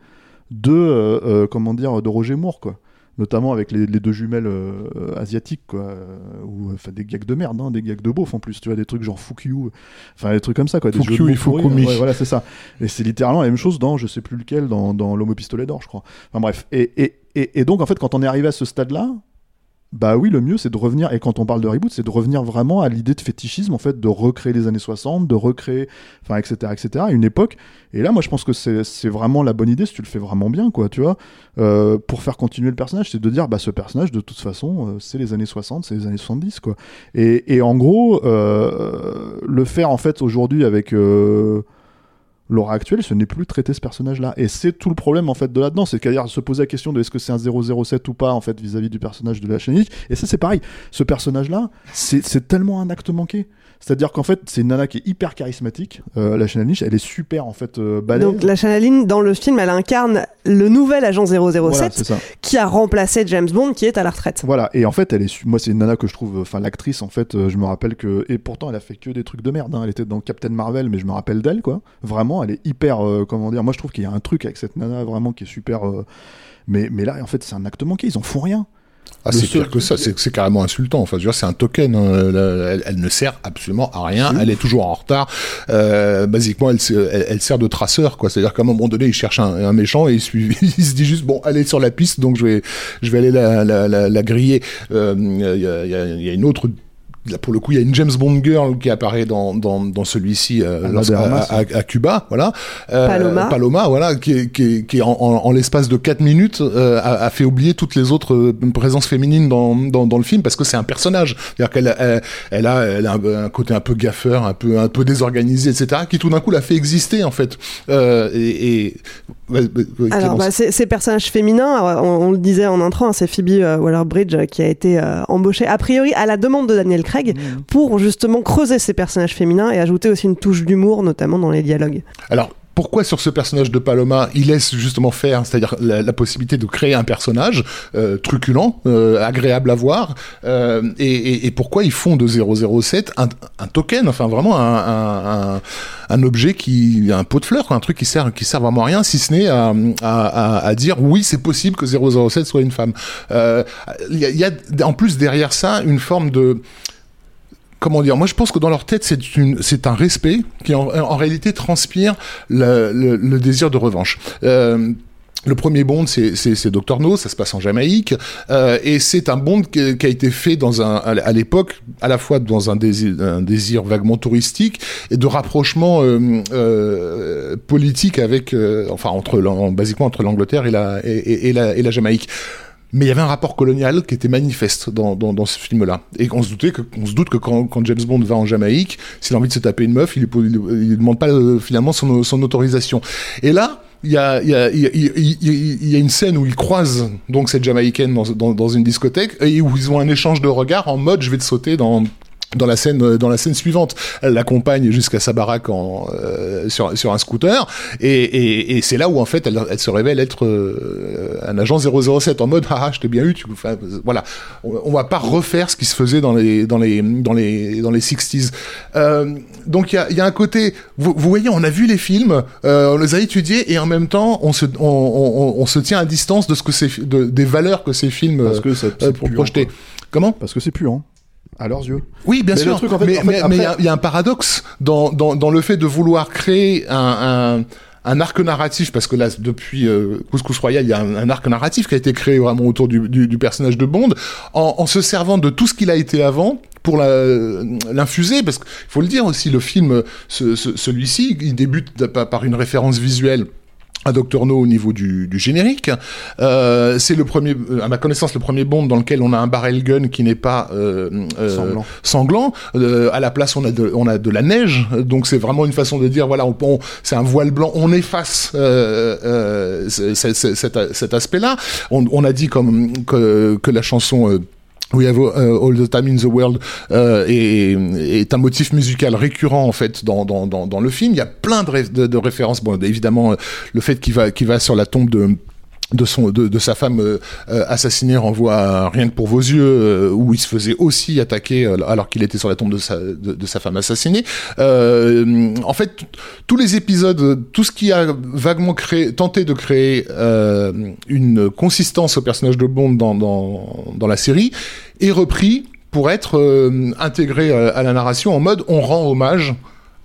de. Euh, euh, comment dire, de Roger Moore, quoi notamment avec les, les deux jumelles euh, asiatiques, quoi, euh, ou enfin des gags de merde, hein, des gags de beauf en plus, tu vois, des trucs genre fuck you, enfin des trucs comme ça, quoi. Des fuck you et ouais, voilà, c'est ça. Et c'est littéralement la même chose dans, je sais plus lequel, dans, dans l'homme au pistolet d'or, je crois. Enfin bref. Et, et, et, et donc, en fait, quand on est arrivé à ce stade-là, bah oui, le mieux c'est de revenir, et quand on parle de reboot, c'est de revenir vraiment à l'idée de fétichisme, en fait, de recréer les années 60, de recréer, enfin, etc., etc., une époque. Et là, moi, je pense que c'est vraiment la bonne idée si tu le fais vraiment bien, quoi, tu vois, euh, pour faire continuer le personnage, c'est de dire, bah, ce personnage, de toute façon, euh, c'est les années 60, c'est les années 70, quoi. Et, en gros, euh, le faire, en fait, aujourd'hui avec euh, L'aura actuelle, ce n'est plus traiter ce personnage-là. Et c'est tout le problème en fait de là-dedans, c'est-à-dire se poser la question de est-ce que c'est un 007 ou pas en fait vis-à-vis du personnage de la chaîne Et ça c'est pareil, ce personnage-là, c'est tellement un acte manqué. C'est-à-dire qu'en fait, c'est une nana qui est hyper charismatique. Euh, la Chanel elle est super en fait euh, balèze. Donc la Chanel dans le film, elle incarne le nouvel agent 007 qui a remplacé James Bond qui est à la retraite. Voilà, et en fait, elle est moi c'est une nana que je trouve enfin l'actrice en fait, euh, je me rappelle que et pourtant elle a fait que des trucs de merde hein. Elle était dans Captain Marvel mais je me rappelle d'elle quoi. Vraiment, elle est hyper euh, comment dire, moi je trouve qu'il y a un truc avec cette nana vraiment qui est super euh, mais mais là en fait, c'est un acte manqué, ils en font rien. Ah, c'est pire que ça, c'est carrément insultant. Enfin, je veux dire, c'est un token. Hein. Elle, ne sert absolument à rien. Elle est toujours en retard. Euh, basiquement, elle, elle, sert de traceur, quoi. C'est-à-dire qu'à un moment donné, il cherche un, méchant et il, il, se dit juste bon, elle est sur la piste, donc je vais, je vais aller la, la, la, griller. Euh, il y, a, y, a, une autre Là, pour le coup, il y a une James Bond girl qui apparaît dans, dans, dans celui-ci euh, à, à, Cuba, voilà. Euh, Paloma. Paloma, voilà, qui, qui, qui en, en, l'espace de 4 minutes euh, a, a, fait oublier toutes les autres euh, présences féminines dans, dans, dans le film parce que c'est un personnage. C'est-à-dire qu'elle elle, elle, a, elle a un, côté un peu gaffeur, un peu, un peu désorganisé, etc., qui tout d'un coup l'a fait exister, en fait. et, et alors, bah, ces personnages féminins, on, le disait en entrant, hein, c'est Phoebe Waller-Bridge qui a été embauchée a priori à la demande de Daniel Craig Mm. pour justement creuser ces personnages féminins et ajouter aussi une touche d'humour, notamment dans les dialogues. Alors, pourquoi sur ce personnage de Paloma, il laisse justement faire, c'est-à-dire la, possibilité de créer un personnage euh, truculent, euh, agréable à voir, euh, et, pourquoi ils font de 007 un, token, enfin vraiment un, un, objet qui, un pot de fleurs, un truc qui sert, qui sert vraiment à rien, si ce n'est à, à, dire oui, c'est possible que 007 soit une femme. Il y, y, a en plus derrière ça une forme de comment dire Moi, je pense que dans leur tête, c'est un respect qui en, réalité transpire le, désir de revanche. Euh, le premier Bond, c'est, Dr No, ça se passe en Jamaïque, euh, et c'est un Bond qui, a été fait dans un, à l'époque, à la fois dans un désir, vaguement touristique et de rapprochement euh, politique avec, enfin entre, basiquement entre l'Angleterre et la, et, la, et la Jamaïque mais il y avait un rapport colonial qui était manifeste dans, dans, ce film-là. Et on se, doutait que, se doute que quand, James Bond va en Jamaïque, s'il a envie de se taper une meuf, il ne demande pas euh, finalement son, autorisation. Et là, il y a, y, a, y a, une scène où ils croisent donc cette Jamaïcaine dans, dans, dans, une discothèque et où ils ont un échange de regards en mode je vais te sauter dans dans la scène euh, dans la scène suivante. Elle l'accompagne jusqu'à sa baraque en euh, sur, sur un scooter. Et, et, et c'est là où en fait elle, elle se révèle être euh, un agent 007 en mode ah je t'ai bien eu tu enfin, voilà. On, on, va pas refaire ce qui se faisait dans les dans les dans les dans les 60s euh, donc il y a, y a un côté vous, vous, voyez on a vu les films on les a étudiés et en même temps on se on, on, on se tient à distance de ce que c'est de, des valeurs que ces films Parce que ça, pour projeter comment? Parce que c'est puant à leurs yeux. Oui, bien Mais sûr. le truc, en fait- mais en il y a- après- il y, a un paradoxe dans, dans, dans le fait de vouloir créer un, un, un arc narratif, parce que là, depuis euh, Couscous Royal, il y a un, un arc narratif qui a été créé vraiment autour du, du, du personnage de Bond, en, en se servant de tout ce qu'il a été avant pour la- l'infuser, parce qu'il faut le dire aussi, le film, ce- ce- celui-ci, il débute par une référence visuelle à Dr No au niveau du, du générique. Euh, c'est le premier, euh, à ma connaissance, le premier Bond dans lequel on a un barrel gun qui n'est pas euh, euh, Sanglant. sanglant. Euh, à la place, on a de, on a de la neige. Donc c'est vraiment une façon de dire, voilà, on, on- c'est un voile blanc. On efface euh, euh, cet, cet aspect-là. On, on a dit comme que, que la chanson. Euh, We have uh, all the time in the world euh, est, est un motif musical récurrent en fait dans, dans, dans, dans le film. Il y a plein de, de, références. Bon, évidemment, euh, le fait qu'il va, qu'il va sur la tombe de de son de, de sa femme euh, euh, assassinée renvoie à rien que pour vos yeux euh, où il se faisait aussi attaquer euh, alors qu'il était sur la tombe de sa de, sa femme assassinée. Euh, en fait tous les épisodes tout ce qui a vaguement créé tenté de créer une consistance au personnage de Bond dans dans, dans la série est repris pour être intégré à, la narration en mode on rend hommage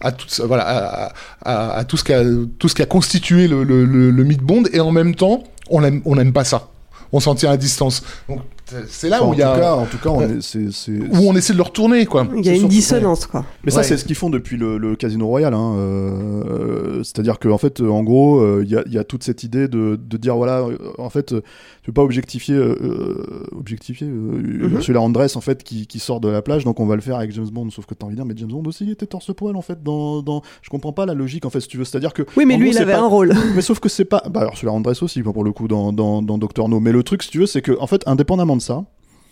à tout voilà à, à- à tout ce qui a tout ce qui a constitué le, le, le, le mythe Bond et en même temps on aime on n'aime pas ça on s'en tient à distance donc c'est là Enfin, où il y a cas, en tout cas, on est- c'est, c'est- où on essaie de le retourner quoi Il y a une dissonance, quoi. Mais ça, c'est ce qu'ils font depuis le, le Casino Royal. Hein. euh, c'est-à-dire qu'en fait, en gros, euh, il y, a, il y a toute cette idée de, de dire voilà, en fait, euh, tu peux pas objectifier, euh, euh, objectifier euh, Ursula Andress en fait qui, qui sort de la plage, donc on va le faire avec James Bond. Sauf que t'as envie de dire, mais James Bond aussi il était torse poil en fait. Dans, dans... Je comprends pas la logique en fait, si tu veux. C'est-à-dire que Oui, mais lui, gros, il avait pas- un rôle. mais sauf que c'est pas. Bah, Ursula Andress aussi, pour le coup, dans, dans, dans Doctor No. Mais le truc, si tu veux, c'est que, en fait, indépendamment de ça,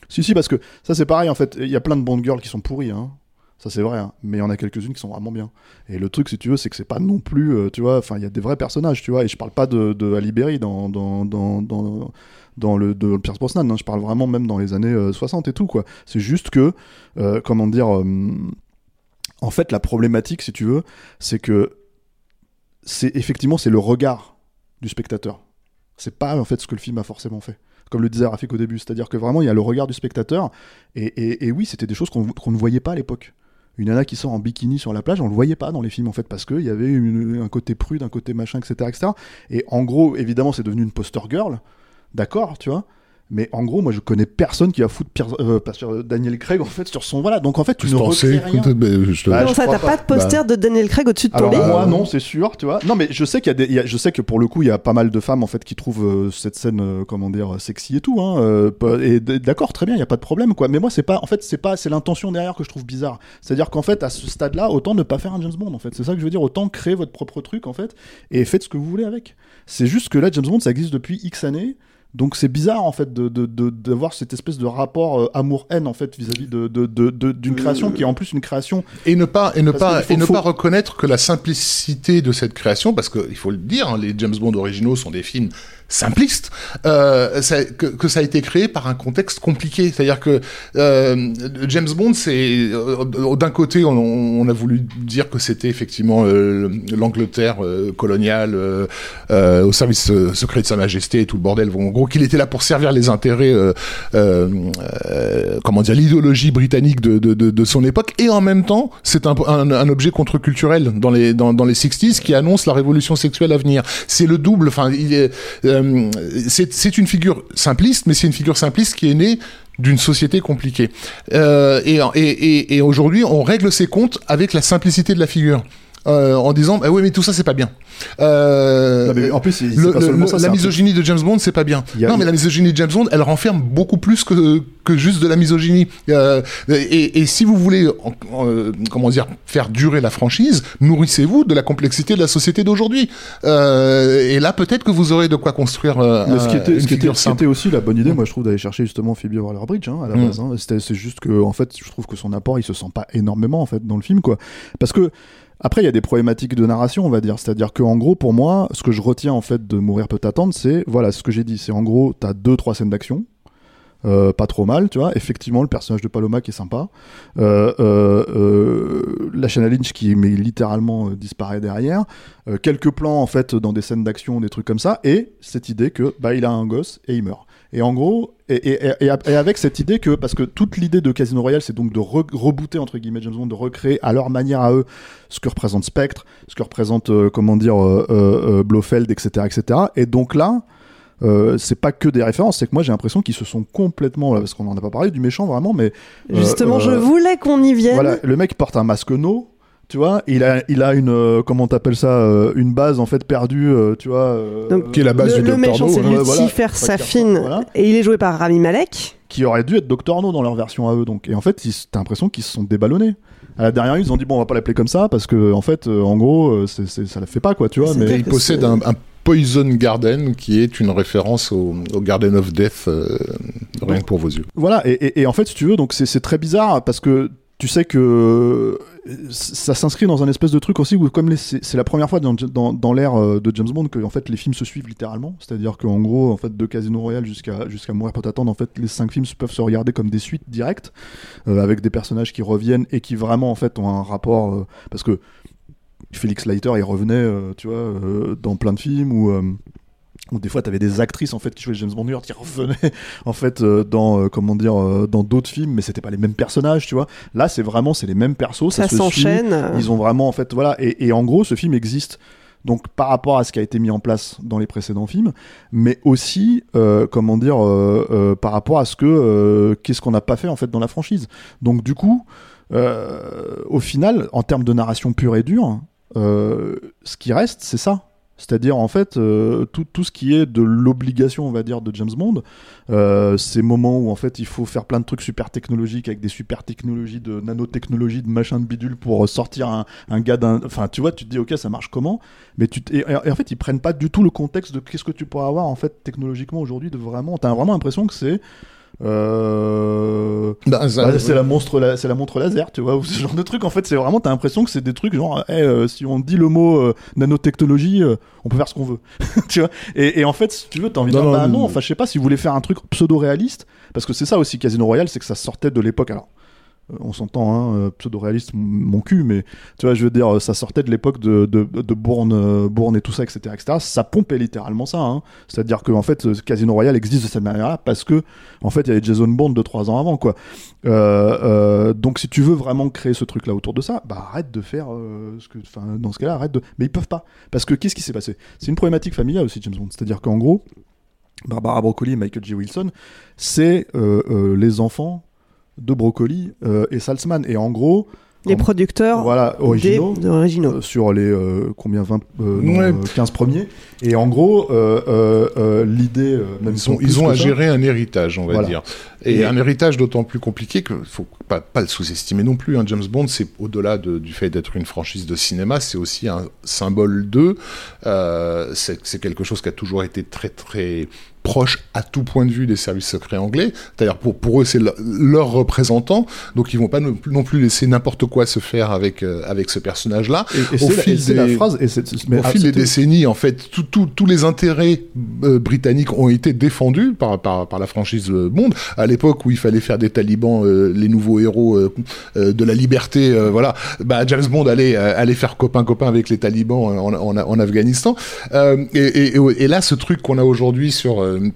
si, si, parce que ça, c'est pareil, en fait, il y a plein de Bond girls qui sont pourries, hein. Ça, c'est vrai, hein. mais il y en a quelques-unes qui sont vraiment bien. Et le truc, si tu veux, c'est que c'est pas non plus, euh, tu vois, enfin, il y a des vrais personnages, tu vois, et je parle pas de, de dans, dans, dans le de Pierce Brosnan, hein. je parle vraiment même dans les années euh, 60 et tout, quoi. C'est juste que, euh, comment dire, euh, en fait, la problématique, si tu veux, c'est que c'est effectivement c'est le regard du spectateur. C'est pas en fait ce que le film a forcément fait. Comme le disait Rafik au début, c'est-à-dire que vraiment il y a le regard du spectateur. Et, et- oui, c'était des choses qu'on qu'on ne voyait pas à l'époque. Une nana qui sort en bikini sur la plage, on le voyait pas dans les films en fait parce qu'il y avait une- un côté prude, un côté machin, etc., etc. Et en gros, évidemment, c'est devenu une poster girl, d'accord, tu vois. Mais en gros, moi, je connais personne qui va foutre Pierre- euh, pas sur Daniel Craig en fait sur son voilà. Donc en fait, tu ne Pensez, recrées rien. je te- Bah, non, je ça, t'as pas. pas de poster de Daniel Craig au-dessus de ton lit moi non, c'est sûr, tu vois. Non mais je sais qu'il y a des, il y a- je sais que pour le coup il y a pas mal de femmes en fait qui trouvent euh, cette scène euh, comment dire sexy et tout. Hein, euh, et d'accord, très bien, il y a pas de problème quoi. Mais moi c'est pas, en fait c'est pas, c'est l'intention derrière que je trouve bizarre. C'est-à-dire qu'en fait à ce stade-là, autant ne pas faire un James Bond en fait. C'est ça que je veux dire. Autant créer votre propre truc en fait et faites ce que vous voulez avec. C'est juste que là James Bond ça existe depuis X années. Donc c'est bizarre en fait de de- de- d'avoir cette espèce de rapport euh, amour-haine en fait vis-à-vis de de- de- de- d'une création qui est en plus une création et ne pas et ne Parce pas faut- et ne faut- pas reconnaître que la simplicité de cette création parce que il faut le dire hein, les James Bond originaux sont des films simplistes euh, ça- que, que ça a été créé par un contexte compliqué. C'est-à-dire que euh, James Bond c'est euh, d'un côté on, on a voulu dire que c'était effectivement euh, l'Angleterre euh, coloniale au service secret de sa majesté et tout le bordel. En gros qu'il était là pour servir les intérêts comment dire l'idéologie britannique de, de, de, de son époque. Et en même temps c'est un, un, objet contre-culturel dans les dans, dans les 60s qui annonce la révolution sexuelle à venir. C'est le double enfin il est euh, c'est une figure simpliste mais c'est une figure simpliste qui est née d'une société compliquée. Euh, et aujourd'hui on règle ses comptes avec la simplicité de la figure euh, en disant bah oui mais tout ça c'est pas bien euh, Non, mais en plus, le- pas ça, la misogynie de James Bond c'est pas bien a- non mais la misogynie de James Bond elle renferme beaucoup plus que que juste de la misogynie Euh, et, et si vous voulez euh, comment dire faire durer la franchise nourrissez-vous de la complexité de la société d'aujourd'hui Euh, et là peut-être que vous aurez de quoi construire euh, Mais ce qui était, ce qui était- ce était aussi la bonne idée, moi je trouve, d'aller chercher justement Phoebe Waller-Bridge hein, à la Mm. base. hein. C'est juste que, en fait, je trouve que son apport, il se sent pas énormément en fait dans le film, quoi. Parce que après, il y a des problématiques de narration, on va dire. C'est-à-dire que, en gros, pour moi, ce que je retiens en fait de Mourir peut attendre, c'est voilà, ce que j'ai dit, c'est en gros, t'as deux, trois scènes d'action. Euh, pas trop mal, tu vois. Effectivement, le personnage de Paloma qui est sympa. Euh, euh, la Shanna Lynch qui mais littéralement disparaît derrière. Quelques plans en fait dans des scènes d'action, des trucs comme ça. Et cette idée que bah il a un gosse et il meurt. Et en gros, Et, et, et, et avec cette idée que, parce que toute l'idée de Casino Royale, c'est donc de re- rebooter, entre guillemets, James Bond, de recréer à leur manière à eux ce que représente Spectre, ce que représente, euh, comment dire, euh, euh, Blofeld, etc., etc. Et donc là, euh, c'est pas que des références, c'est que moi j'ai l'impression qu'ils se sont complètement, parce qu'on en a pas parlé du méchant vraiment, mais euh, Justement, je voulais qu'on y vienne. voilà, le mec porte un masque no, tu vois, il a, il a une, euh, comment t'appelles ça, euh, une base en fait perdue, euh, tu vois. euh, Donc, Qui est la base le, du le Dr. méchant, No, c'est hein. voilà. Lucifer Pas Safin, voilà. et il est joué par Rami Malek. qui aurait dû être Doctor No dans leur version à eux. Donc, et en fait, t'as l'impression qu'ils se sont déballonnés. À la dernière, ils ont dit bon, on va pas l'appeler comme ça parce que en fait, euh, en gros, euh, c'est, c'est- ça la fait pas quoi, tu vois. Mais Il possède un, un Poison Garden qui est une référence au, au Garden of Death, euh, rien que pour vos yeux. voilà. Et, et- et en fait, si tu veux, donc c'est très bizarre parce que tu sais que euh, ça s'inscrit dans un espèce de truc aussi où comme c'est, la première fois dans, l'ère euh, de James Bond que fait les films se suivent littéralement. C'est-à-dire qu'en gros, en fait, de Casino Royale jusqu'à jusqu'à Mourir peut attendre, en fait, les cinq films peuvent se regarder comme des suites directes euh, avec des personnages qui reviennent et qui vraiment en fait ont un rapport parce que Félix Leiter il revenait tu vois dans plein de films euh, où des fois t'avais des actrices en fait qui jouaient James Bond qui revenaient en fait euh, dans euh, comment dire euh, dans d'autres films mais c'était pas les mêmes personnages tu vois là c'est vraiment c'est les mêmes persos ça, s'enchaîne. ils ont vraiment en fait voilà et, et en gros ce film existe donc par rapport à ce qui a été mis en place dans les précédents films, mais aussi euh, comment dire euh, euh, par rapport à ce que qu'est-ce qu'on n'a pas fait en fait dans la franchise. Donc du coup, au final, en termes de narration pure et dure, ce qui reste, c'est ça. C'est-à-dire en fait euh, tout, tout ce qui est de l'obligation, on va dire, de James Bond, euh, ces moments où en fait il faut faire plein de trucs super technologiques avec des super technologies de nanotechnologie, de machin de bidule pour sortir un, un gars d'un. Enfin, tu vois, tu te dis ok, ça marche comment? Mais tu et en fait ils prennent pas du tout le contexte de qu'est-ce que tu pourrais avoir en fait technologiquement aujourd'hui de vraiment. T'as vraiment l'impression que c'est euh... Bah, ça- bah, c'est la monstre, la- c'est la montre laser, tu vois, ou ce genre de truc. En fait, c'est vraiment, t'as l'impression que c'est des trucs genre, eh, euh, si on dit le mot euh, nanotechnologie, euh, on peut faire ce qu'on veut, tu vois? Et, et en fait, si tu veux, t'as envie de Non, dire, non, bah non. non, enfin, je sais pas si vous voulez faire un truc pseudo-réaliste, parce que c'est ça aussi Casino Royale, c'est que ça sortait de l'époque. Alors, on s'entend, hein, euh, pseudo-réaliste, mon cul, mais tu vois, je veux dire, euh, ça sortait de l'époque de, de, Bourne, euh, Bourne et tout ça, etc., etc. Ça pompait littéralement ça, hein. C'est-à-dire que, en fait, euh, Casino Royale existe de cette manière-là parce que, en fait, il y avait Jason Bourne de trois ans avant, quoi. Euh, euh, donc, si tu veux vraiment créer ce truc-là autour de ça, bah arrête de faire euh, ce que, enfin, dans ce cas-là, arrête de. Mais ils peuvent pas, parce que qu'est-ce qui s'est passé? C'est une problématique familiale aussi, James Bond. C'est-à-dire qu'en gros, Barbara Broccoli et Michael J. Wilson, c'est euh, euh, les enfants de Broccoli euh, et Salzman. Et en gros, Les producteurs voilà, des originaux. des originaux. euh, sur les euh, combien 20 euh, non, Ouais. euh, 15 premiers et en gros euh, euh, euh, l'idée même Ils ont, ils ont à ça, gérer un héritage, on va Voilà. dire. Et, Et- un héritage d'autant plus compliqué que faut pas, pas le sous-estimer non plus. hein. James Bond, c'est au-delà de- du fait d'être une franchise de cinéma, c'est aussi un symbole d'eux. Euh, c'est c'est quelque chose qui a toujours été très très proche à tout point de vue des services secrets anglais. C'est-à-dire pour, pour eux, c'est le- leur représentant, donc ils vont pas non plus, laisser n'importe quoi se faire avec, euh, avec ce personnage-là. et, et Au c'est la- et fil la des- phrase et c'est- mais, Au ah, fil des c'était- décennies, en fait, tout- tout- tous les intérêts euh, britanniques ont été défendus par, par, par la franchise euh, Bond. À l'époque où il fallait faire des talibans euh, les nouveaux héros de la liberté, voilà, bah, James Bond allait, allait faire copain-copain avec les talibans en, en, en Afghanistan. Et là, ce truc qu'on a aujourd'hui sur... euh,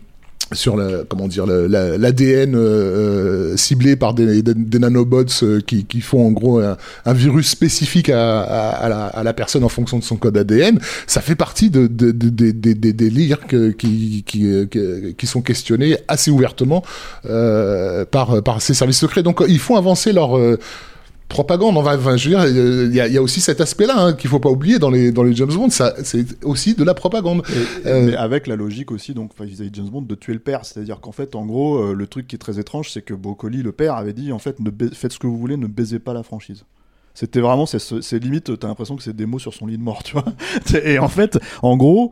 sur comment dire l'ADN euh, ciblé par des, nanobots euh, qui, qui font en gros un, virus spécifique à, la, personne en fonction de son code ADN, ça fait partie de, de, de- de- de- des délires qui, qui, euh, sont questionnés assez ouvertement euh, par, par ces services secrets. Donc ils font avancer leur euh, propagande. On va, enfin, je veux dire, il y, a, il y a aussi cet aspect-là hein, qu'il faut pas oublier dans les dans les James Bond. Ça, c'est aussi de la propagande. Et- Euh, mais avec la logique aussi, donc vis-à-vis de James Bond, de tuer le père. C'est-à-dire qu'en fait, en gros, euh, le truc qui est très étrange, c'est que Broccoli, le père, avait dit en fait, ne faites ce que vous voulez, ne baisez pas la franchise. C'était vraiment, c'est ce- c'est limite, t'as l'impression que c'est des mots sur son lit de mort, tu vois. Et en fait, en gros,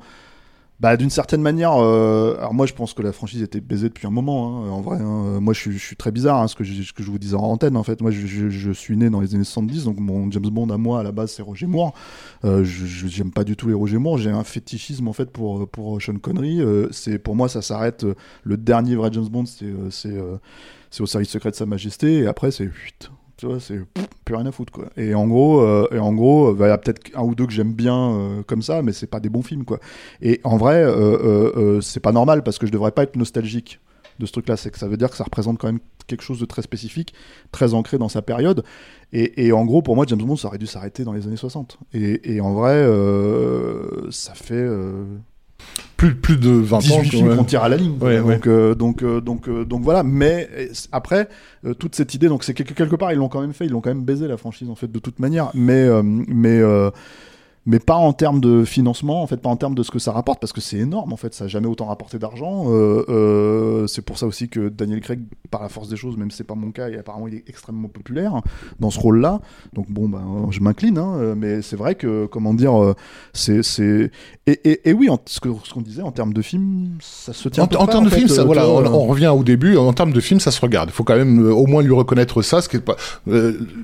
bah, d'une certaine manière, euh, alors moi je pense que la franchise était baisée depuis un moment, hein, en vrai. hein. Moi je suis, je suis très bizarre, hein, ce, que je, ce que je vous disais en antenne en fait. Moi je, je- suis né dans les années 70, donc mon James Bond à moi à la base c'est Roger Moore. Euh, j'aime pas du tout les Roger Moore, j'ai un fétichisme en fait pour, pour Sean Connery. Euh, c'est pour moi ça s'arrête. euh, le dernier vrai James Bond c'est euh, euh, c'est au service secret de Sa Majesté et après c'est chut, tu vois c'est plus rien à foutre quoi. Et en gros euh, et en gros bah, il y a peut-être un ou deux que j'aime bien euh, comme ça, mais c'est pas des bons films quoi. Et en vrai, euh, euh, euh, c'est pas normal parce que je devrais pas être nostalgique de ce truc-là. C'est que ça veut dire que ça représente quand même quelque chose de très spécifique, très ancré dans sa période. Et, et en gros, pour moi, James Bond, ça aurait dû s'arrêter dans les années 60. Et, et en vrai, euh, ça fait. Plus, plus de 20 ans. 18 films qu'on tire à la ligne. Ouais, ouais. donc, euh, donc, euh, donc, euh, donc voilà. Mais après, toute cette idée, donc c'est quelque, quelque part, ils l'ont quand même fait, ils l'ont quand même baisé la franchise en fait de toute manière. Mais, euh, mais, euh, mais pas en termes de financement, en fait, pas en termes de ce que ça rapporte, parce que c'est énorme en fait. Ça a jamais autant rapporté d'argent. Euh, euh, c'est pour ça aussi que Daniel Craig, par la force des choses, même si c'est pas mon cas, et apparemment il est extrêmement populaire dans ce rôle-là. Donc bon, ben, je m'incline, hein, mais c'est vrai que, comment dire, euh, c'est, c'est, et, et, et oui, en- ce que- ce qu'on disait en termes de film, ça se tient. En, en termes de film, ça, voilà, on, on revient au début. En termes de film, ça se regarde. Il faut quand même euh, au moins lui reconnaître ça. Ce qui est pas.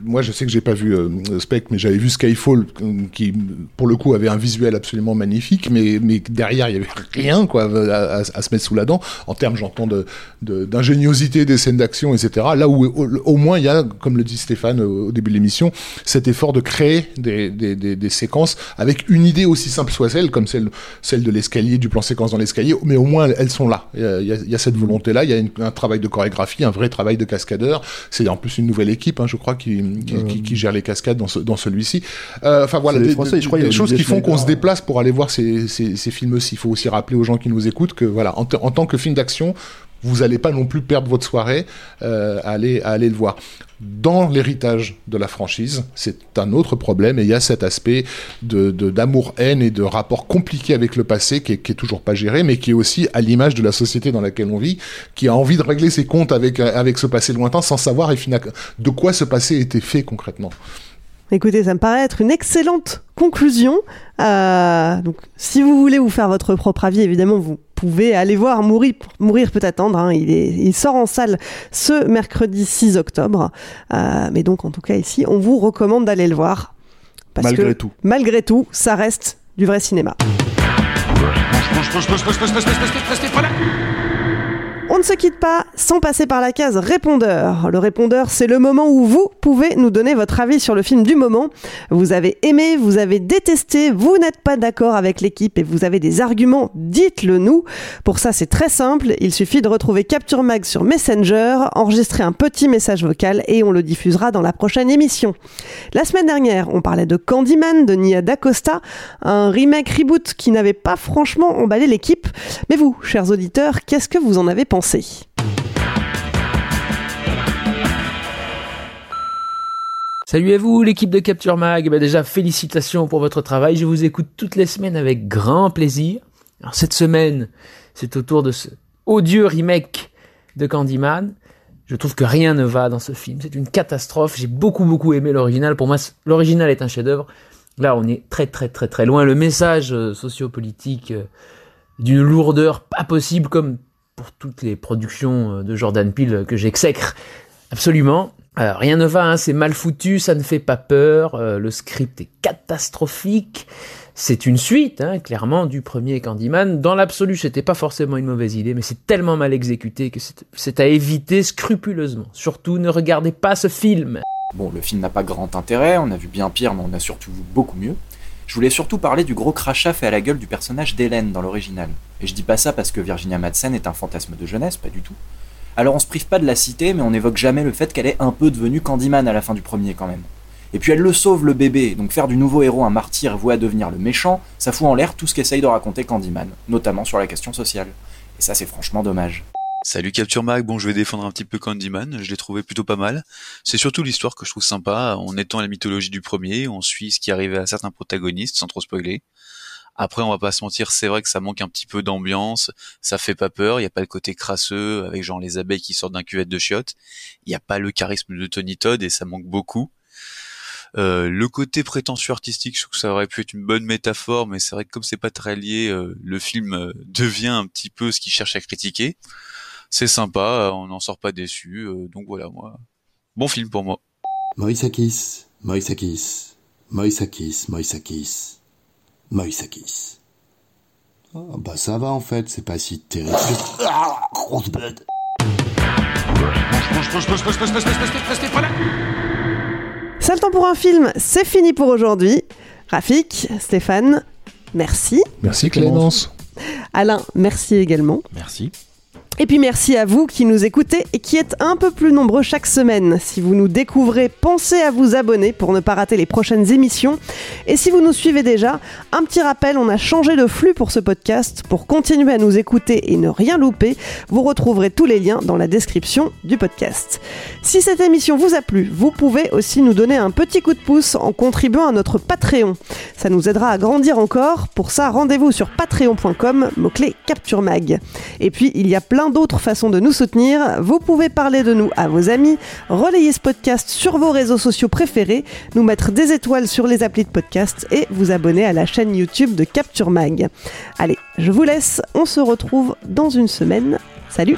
moi, je sais que j'ai pas vu Spec, mais j'avais vu Skyfall, qui pour le coup avait un visuel absolument magnifique, mais mais derrière il y avait rien quoi à, à- à se mettre sous la dent. En termes, j'entends de de- d'ingéniosité des scènes d'action, etc. Là où au, au moins il y a, comme le dit Stéphane au, au début de l'émission, cet effort de créer des, des, des, des séquences avec une idée aussi simple soit-elle, comme celle celle de l'escalier, du plan séquence dans l'escalier, mais au moins elles, sont là. Il y a, il y cette volonté-là, il y a une- un travail de chorégraphie, un vrai travail de cascadeur. C'est en plus une nouvelle équipe, hein, je crois, qui, qui, qui- qui gère les cascades dans, ce, dans celui-ci. Euh, Enfin voilà, des, Français, je crois, des a choses qui font qu'on se déplace pour aller voir ces, ces, ces films aussi. Il faut aussi rappeler aux gens qui nous écoutent que voilà, en, tant que film d'action, vous n'allez pas non plus perdre votre soirée euh, à, aller, à aller le voir. Dans l'héritage de la franchise, c'est un autre problème et il y a cet aspect de d'amour-haine et de rapport compliqué avec le passé qui est, qui est toujours pas géré, mais qui est aussi à l'image de la société dans laquelle on vit, qui a envie de régler ses comptes avec, avec ce passé lointain sans savoir et de quoi ce passé était fait concrètement. Écoutez, ça me paraît être une excellente conclusion. Euh, donc, si vous voulez vous faire votre propre avis, évidemment, vous pouvez aller voir Mourir, Mourir peut attendre. hein. Il, est, il sort en salle ce mercredi 6 octobre. Euh, mais donc, en tout cas, ici, on vous recommande d'aller le voir. Parce Malgré que, tout. Malgré tout, ça reste du vrai cinéma. On ne se quitte pas sans passer par la case répondeur. Le répondeur, c'est le moment où vous pouvez nous donner votre avis sur le film du moment. Vous avez aimé, vous avez détesté, vous n'êtes pas d'accord avec l'équipe et vous avez des arguments, dites-le nous. Pour ça, c'est très simple. Il suffit de retrouver Capture Mag sur Messenger, enregistrer un petit message vocal et on le diffusera dans la prochaine émission. La semaine dernière, on parlait de Candyman de Nia D'Acosta, un remake reboot qui n'avait pas franchement emballé l'équipe. Mais vous, chers auditeurs, qu'est-ce que vous en avez pensé? Salut à vous, l'équipe de Capture Mag. Bah déjà, félicitations pour votre travail. Je vous écoute toutes les semaines avec grand plaisir. Cette semaine, c'est au tour de ce odieux remake de Candyman. Je trouve que rien ne va dans ce film. C'est une catastrophe. J'ai beaucoup, beaucoup aimé l'original. Pour moi, l'original est un chef-d'œuvre. Là, on est très, très, très, très loin. Le message euh, sociopolitique euh, d'une lourdeur pas possible, comme pour toutes les productions euh, de Jordan Peele que j'exècre absolument. Alors, rien ne va, hein, c'est mal foutu, ça ne fait pas peur, euh, le script est catastrophique. C'est une suite, hein, clairement, du premier Candyman. Dans l'absolu, c'était pas forcément une mauvaise idée, mais c'est tellement mal exécuté que c'est à éviter scrupuleusement. Surtout, ne regardez pas ce film. Bon, le film n'a pas grand intérêt, on a vu bien pire, mais on a surtout vu beaucoup mieux. Je voulais surtout parler du gros crachat fait à la gueule du personnage d'Hélène dans l'original. Et je dis pas ça parce que Virginia Madsen est un fantasme de jeunesse, pas du tout. Alors on se prive pas de la citer, mais on n'évoque jamais le fait qu'elle est un peu devenue Candyman à la fin du premier quand même. Et puis elle le sauve le bébé, donc faire du nouveau héros un martyr voué à devenir le méchant, ça fout en l'air tout ce qu'essaye de raconter Candyman, notamment sur la question sociale. Et ça c'est franchement dommage. Salut Capture Mag, bon je vais défendre un petit peu Candyman, je l'ai trouvé plutôt pas mal. C'est surtout l'histoire que je trouve sympa, en étant la mythologie du premier, on suit ce qui arrivait à certains protagonistes sans trop spoiler. Après on va pas se mentir, c'est vrai que ça manque un petit peu d'ambiance, ça fait pas peur, il y a pas le côté crasseux avec genre les abeilles qui sortent d'un cuvette de chiottes, il y a pas le charisme de Tony Todd et ça manque beaucoup. Euh, le côté prétentieux artistique, je trouve que ça aurait pu être une bonne métaphore, mais c'est vrai que comme c'est pas très lié, euh, le film euh, devient un petit peu ce qu'il cherche à critiquer. C'est sympa, euh, on n'en sort pas déçu, euh, donc voilà, moi, bon film pour moi. Moïsakis, Moïsakis, Moïsakis, Moïsakis, Moïsakis. Oh, bah ça va en fait, c'est pas si terrible. Ah, grosse bête. C'est le temps pour un film, c'est fini pour aujourd'hui. Rafik, Stéphane, merci. Merci Clémence. Alain, merci également. Merci. Et puis merci à vous qui nous écoutez et qui êtes un peu plus nombreux chaque semaine. Si vous nous découvrez, pensez à vous abonner pour ne pas rater les prochaines émissions. Et si vous nous suivez déjà, un petit rappel, on a changé de flux pour ce podcast. Pour continuer à nous écouter et ne rien louper, vous retrouverez tous les liens dans la description du podcast. Si cette émission vous a plu, vous pouvez aussi nous donner un petit coup de pouce en contribuant à notre Patreon. Ça nous aidera à grandir encore. Pour ça, rendez-vous sur patreon.com, mot-clé Capture Mag. Et puis, il y a d'autres façons de nous soutenir. Vous pouvez parler de nous à vos amis, relayer ce podcast sur vos réseaux sociaux préférés, nous mettre des étoiles sur les applis de podcast et vous abonner à la chaîne YouTube de Capture Mag. Allez, je vous laisse, on se retrouve dans une semaine. Salut